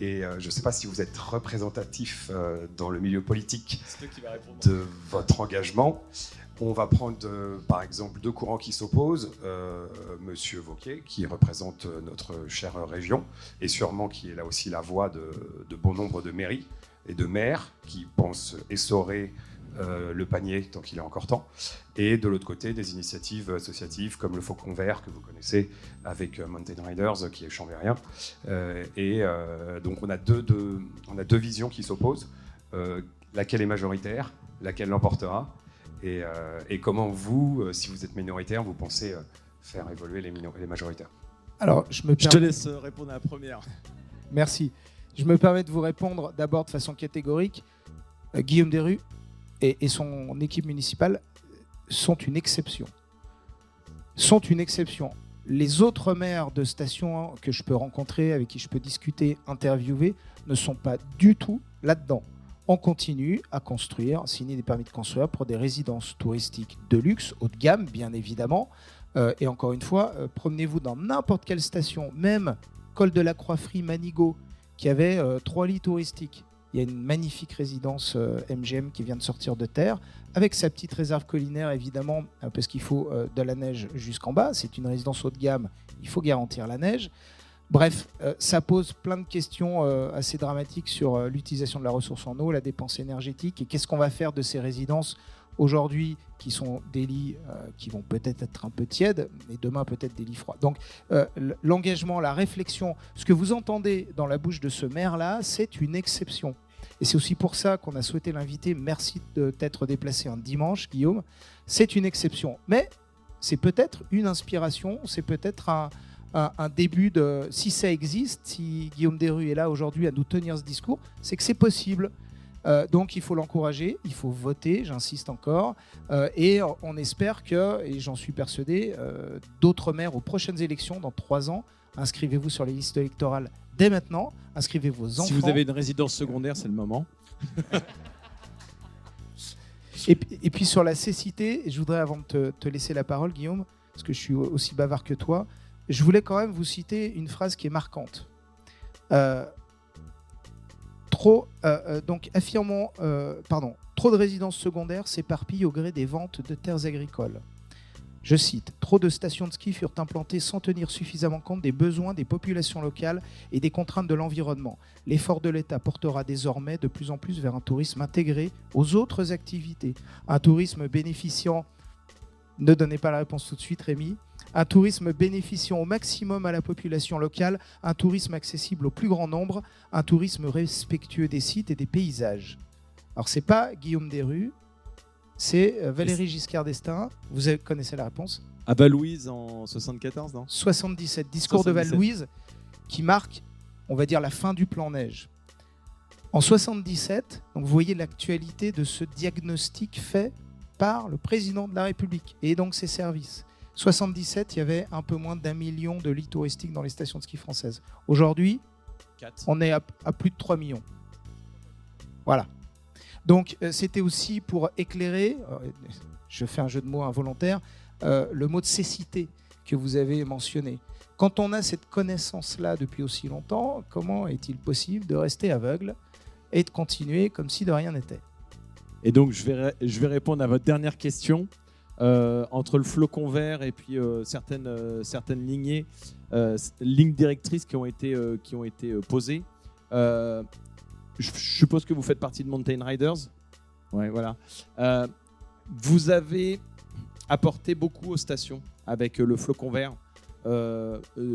Et euh, je ne sais pas si vous êtes représentatif dans le milieu politique de votre engagement. On va prendre euh, par exemple deux courants qui s'opposent. Euh, Monsieur Vauquier, qui représente euh, notre chère région, et sûrement qui est là aussi la voix de, bon nombre de mairies et de maires qui pensent essorer le panier tant qu'il est encore temps. Et de l'autre côté, des initiatives associatives comme le Faucon Vert, que vous connaissez, avec Mountain Riders, qui est chambérien. et donc on a, deux, on a deux visions qui s'opposent. laquelle est majoritaire Laquelle l'emportera euh, et, comment vous, euh, si vous êtes minoritaire, vous pensez euh, faire évoluer les, les majoritaires? Alors, je, me je te laisse répondre à la première. Merci. Je me permets de vous répondre d'abord de façon catégorique. Guillaume Desrues et, et, son équipe municipale sont une exception. Sont une exception. Les autres maires de stations que je peux rencontrer, avec qui je peux discuter, interviewer, ne sont pas du tout là-dedans on continue à construire, signer des permis de construire pour des résidences touristiques de luxe, haut de gamme, bien évidemment. Euh, et encore une fois, euh, promenez-vous dans n'importe quelle station, même Col de la Croix-Frie, Manigot, qui avait euh, trois lits touristiques. Il y a une magnifique résidence MGM qui vient de sortir de terre, avec sa petite réserve collinaire, évidemment, parce qu'il faut de la neige jusqu'en bas. C'est une résidence haut de gamme, il faut garantir la neige. Bref, euh, ça pose plein de questions euh, assez dramatiques sur euh, l'utilisation de la ressource en eau, la dépense énergétique et qu'est-ce qu'on va faire de ces résidences aujourd'hui qui sont des lits qui vont peut-être être un peu tièdes, mais demain peut-être des lits froids. Donc l'engagement, la réflexion, ce que vous entendez dans la bouche de ce maire-là, c'est une exception. Et c'est aussi pour ça qu'on a souhaité l'inviter. Merci de t'être déplacé un dimanche, Guillaume. C'est une exception. Mais c'est peut-être une inspiration, c'est peut-être un, un, début de. Si ça existe, si Guillaume Desrues est là aujourd'hui à nous tenir ce discours, c'est que c'est possible. Euh, donc il faut l'encourager, il faut voter, j'insiste encore, euh, et on espère que, et j'en suis persuadé, euh, d'autres maires aux prochaines élections dans trois ans, inscrivez-vous sur les listes électorales dès maintenant, inscrivez vos enfants. Si vous avez une résidence secondaire, c'est le moment. et, et, puis sur la cécité, je voudrais avant de te, te laisser la parole, Guillaume, parce que je suis aussi bavard que toi, je voulais quand même vous citer une phrase qui est marquante. Euh, trop, euh, euh, donc affirmons, pardon, trop de résidences secondaires s'éparpillent au gré des ventes de terres agricoles. Je cite, Trop de stations de ski furent implantées sans tenir suffisamment compte des besoins des populations locales et des contraintes de l'environnement. L'effort de l'État portera désormais de plus en plus vers un tourisme intégré aux autres activités. Un tourisme bénéficiant... Ne donnez pas la réponse tout de suite, Rémi un tourisme bénéficiant au maximum à la population locale, un tourisme accessible au plus grand nombre, un tourisme respectueux des sites et des paysages. Alors c'est pas Guillaume Desrues, c'est euh, Valérie Giscard d'Estaing. Vous connaissez la réponse? À Val-Louise en 74, non? 77, discours de Val-Louise qui marque, on va dire, la fin du plan neige. En 77, donc vous voyez l'actualité de ce diagnostic fait par le président de la République et donc ses services. 77, il y avait un peu moins d'un million de lits touristiques dans les stations de ski françaises. Aujourd'hui, on est à, plus de 3 millions. Voilà. Donc euh, c'était aussi pour éclairer, euh, je fais un jeu de mots involontaire, euh, le mot de cécité que vous avez mentionné. Quand on a cette connaissance-là depuis aussi longtemps, comment est-il possible de rester aveugle et de continuer comme si de rien n'était? Et donc je vais, je vais répondre à votre dernière question. Euh, entre le flocon vert et puis euh, certaines, euh, certaines lignées, lignes directrices qui ont été, posées. je suppose que vous faites partie de Mountain Riders. Ouais, voilà. vous avez apporté beaucoup aux stations avec le flocon vert.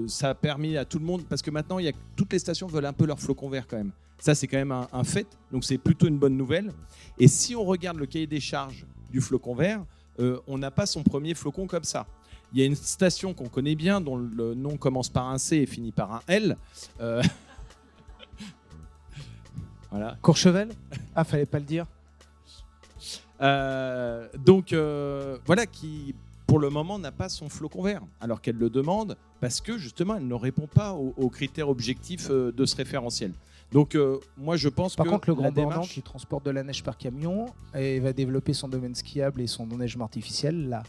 ça a permis à tout le monde, parce que maintenant, toutes les stations veulent un peu leur flocon vert quand même. Ça, c'est quand même un fait, donc c'est plutôt une bonne nouvelle. Et si on regarde le cahier des charges du flocon vert, euh, on n'a pas son premier flocon comme ça. Il y a une station qu'on connaît bien, dont le nom commence par un C et finit par un L. Euh, voilà. Courchevel? Ah, fallait pas le dire. Euh, donc voilà, qui pour le moment n'a pas son flocon vert, alors qu'elle le demande parce que justement elle ne répond pas aux, aux critères objectifs de ce référentiel. Donc euh, moi je pense Par que contre, le Grand Bornand démarche- qui transporte de la neige par camion et va développer son domaine skiable et son enneigement artificiel là.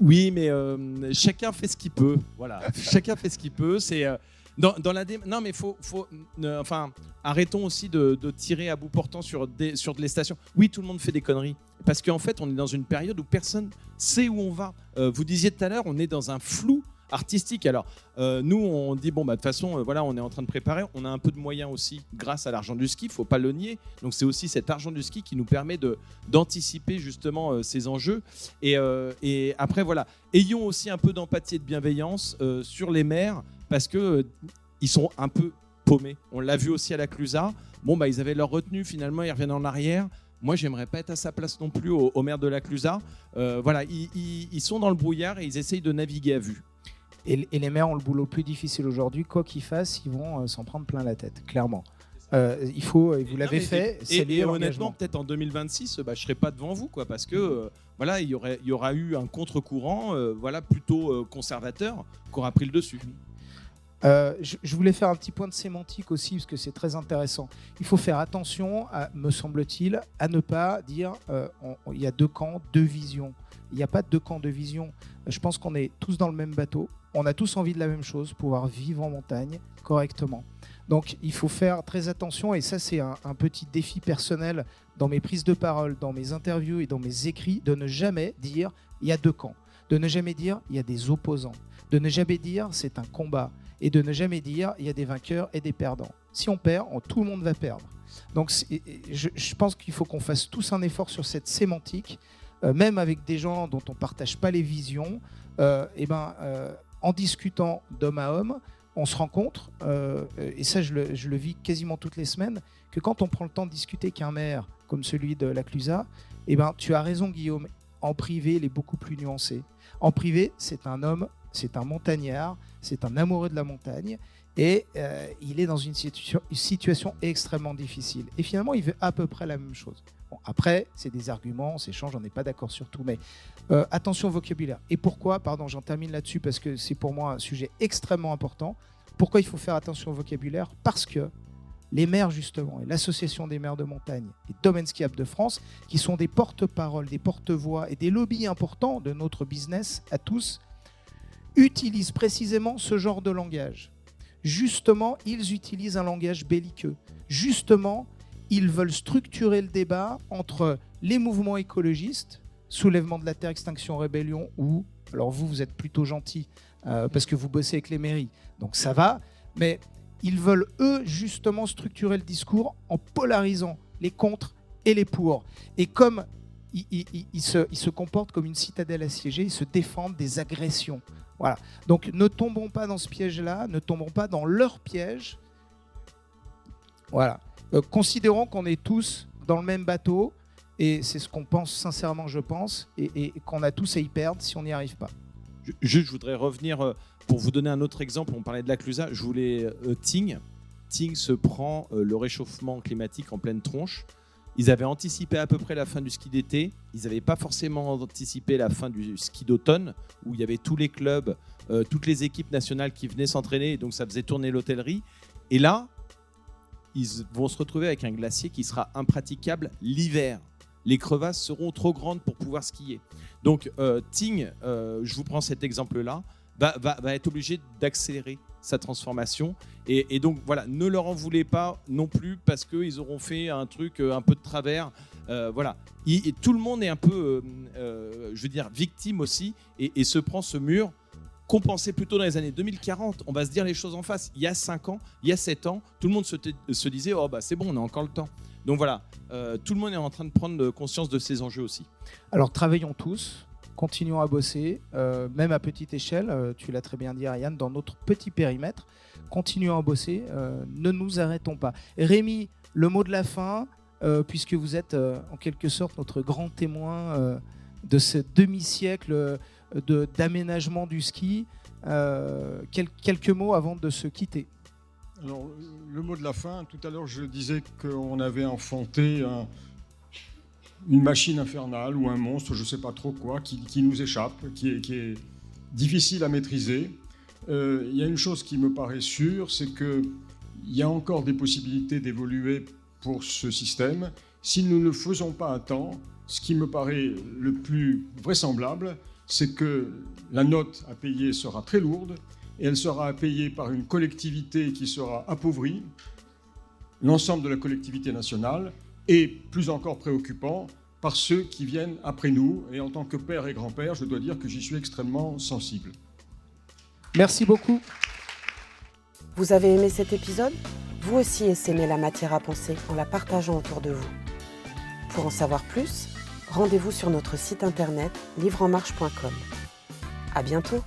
Oui, mais euh, chacun fait ce qu'il peut. Voilà, chacun fait ce qu'il peut. C'est euh, dans, dans la dé- non, mais faut, faut, euh, enfin, arrêtons aussi de, de tirer à bout portant sur des, sur les stations. Oui, tout le monde fait des conneries parce qu'en fait, on est dans une période où personne sait où on va. Euh, vous disiez tout à l'heure, on est dans un flou artistique. Alors, euh, nous, on dit bon, bah de toute façon, euh, voilà, on est en train de préparer. On a un peu de moyens aussi grâce à l'argent du ski. Faut pas le nier. Donc, c'est aussi cet argent du ski qui nous permet d'anticiper justement euh, ces enjeux. Et, et après, voilà, ayons aussi un peu d'empathie et de bienveillance sur les maires parce que ils sont un peu paumés. On l'a vu aussi à la Clusa. Bon, bah, ils avaient leur retenue, finalement, ils reviennent en arrière. Moi, j'aimerais pas être à sa place non plus au, au maire de la Clusa. Voilà, ils- ils sont dans le brouillard et ils essayent de naviguer à vue. Et, et les maires ont le boulot plus difficile aujourd'hui. Quoi qu'ils fassent, ils vont euh, s'en prendre plein la tête, clairement. Euh, il faut, et vous l'avez fait, Et, et lié honnêtement, peut-être en 2026, bah, je serai pas devant vous, quoi, parce que euh, voilà, il y aurait, il y aura eu un contre-courant, euh, voilà, plutôt conservateur, qui aura pris le dessus. Je, je voulais faire un petit point de sémantique aussi, parce que c'est très intéressant. Il faut faire attention, à, me semble-t-il, à ne pas dire il y a deux camps, deux visions. Il n'y a pas deux camps de vision. Je pense qu'on est tous dans le même bateau. On a tous envie de la même chose, pouvoir vivre en montagne correctement. Donc il faut faire très attention, et ça c'est un, petit défi personnel dans mes prises de parole, dans mes interviews et dans mes écrits, de ne jamais dire il y a deux camps, de ne jamais dire il y a des opposants, de ne jamais dire c'est un combat, et de ne jamais dire il y a des vainqueurs et des perdants. Si on perd, tout le monde va perdre. Donc je, pense qu'il faut qu'on fasse tous un effort sur cette sémantique, euh, même avec des gens dont on partage pas les visions. euh, et ben, euh, en discutant d'homme à homme, on se rencontre, euh, et ça je le, vis quasiment toutes les semaines, que quand on prend le temps de discuter qu'un maire comme celui de la Clusa, et ben, tu as raison Guillaume, en privé il est beaucoup plus nuancé. En privé, c'est un homme, c'est un montagnard, c'est un amoureux de la montagne et euh, il est dans une situation extrêmement difficile. Et finalement, il veut à peu près la même chose. Après, c'est des arguments, on s'échange, on n'est pas d'accord sur tout, mais euh, attention au vocabulaire. Et pourquoi, pardon, j'en termine là-dessus parce que c'est pour moi un sujet extrêmement important. Pourquoi il faut faire attention au vocabulaire? Parce que les maires, justement, et l'Association des maires de montagne et Domaine Skiable de France, qui sont des porte-paroles, des porte-voix et des lobbies importants de notre business à tous, utilisent précisément ce genre de langage. Justement, ils utilisent un langage belliqueux. Justement, ils veulent structurer le débat entre les mouvements écologistes, soulèvement de la terre, extinction, rébellion, ou, alors vous, vous êtes plutôt gentil euh, parce que vous bossez avec les mairies, donc ça va, mais ils veulent, eux, justement structurer le discours en polarisant les contre et les pour. Et comme ils, se comportent comme une citadelle assiégée, ils se défendent des agressions. Voilà. Donc ne tombons pas dans ce piège-là, ne tombons pas dans leur piège. Voilà. Euh, considérons qu'on est tous dans le même bateau, et c'est ce qu'on pense sincèrement, je pense, et, qu'on a tous à y perdre si on n'y arrive pas. Ju- Juste, je voudrais revenir euh, pour vous donner un autre exemple. On parlait de la Clusa. Je voulais euh, Ting. Ting se prend le réchauffement climatique en pleine tronche. Ils avaient anticipé à peu près la fin du ski d'été. Ils n'avaient pas forcément anticipé la fin du ski d'automne, où il y avait tous les clubs, toutes les équipes nationales qui venaient s'entraîner, et donc ça faisait tourner l'hôtellerie. Et là, ils vont se retrouver avec un glacier qui sera impraticable l'hiver. Les crevasses seront trop grandes pour pouvoir skier. Donc, euh, Ting, euh, je vous prends cet exemple-là, va, va- va être obligé d'accélérer sa transformation. Et, donc, voilà, ne leur en voulez pas non plus parce qu'ils auront fait un truc euh, un peu de travers. Voilà. Il- et tout le monde est un peu, je veux dire, victime aussi et se prend ce mur pensait plutôt dans les années 2040. On va se dire les choses en face. Il y a 5 ans, il y a 7 ans, tout le monde se, disait Oh, bah c'est bon, on a encore le temps. Donc voilà, euh, tout le monde est en train de prendre conscience de ces enjeux aussi. Alors travaillons tous, continuons à bosser, euh, même à petite échelle, euh, tu l'as très bien dit Ariane, dans notre petit périmètre, continuons à bosser, euh, ne nous arrêtons pas. Rémi, le mot de la fin, euh, puisque vous êtes euh, en quelque sorte notre grand témoin euh, de ce demi-siècle euh, de- d'aménagement du ski, euh, quel- quelques mots avant de se quitter. Alors, le mot de la fin, tout à l'heure, je disais qu'on avait enfanté un- une machine infernale ou un monstre, je ne sais pas trop quoi, qui, qui nous échappe, qui est, qui est difficile à maîtriser. Euh, Il y a une chose qui me paraît sûre, c'est qu'il y a encore des possibilités d'évoluer pour ce système. Si nous ne le faisons pas à temps, ce qui me paraît le plus vraisemblable, c'est que la note à payer sera très lourde et elle sera payée par une collectivité qui sera appauvrie, l'ensemble de la collectivité nationale, et plus encore préoccupant, par ceux qui viennent après nous. Et en tant que père et grand-père, je dois dire que j'y suis extrêmement sensible. Merci beaucoup. Vous avez aimé cet épisode? Vous aussi essaimez la matière à penser en la partageant autour de vous. Pour en savoir plus, rendez-vous sur notre site internet livreenmarche.com. À bientôt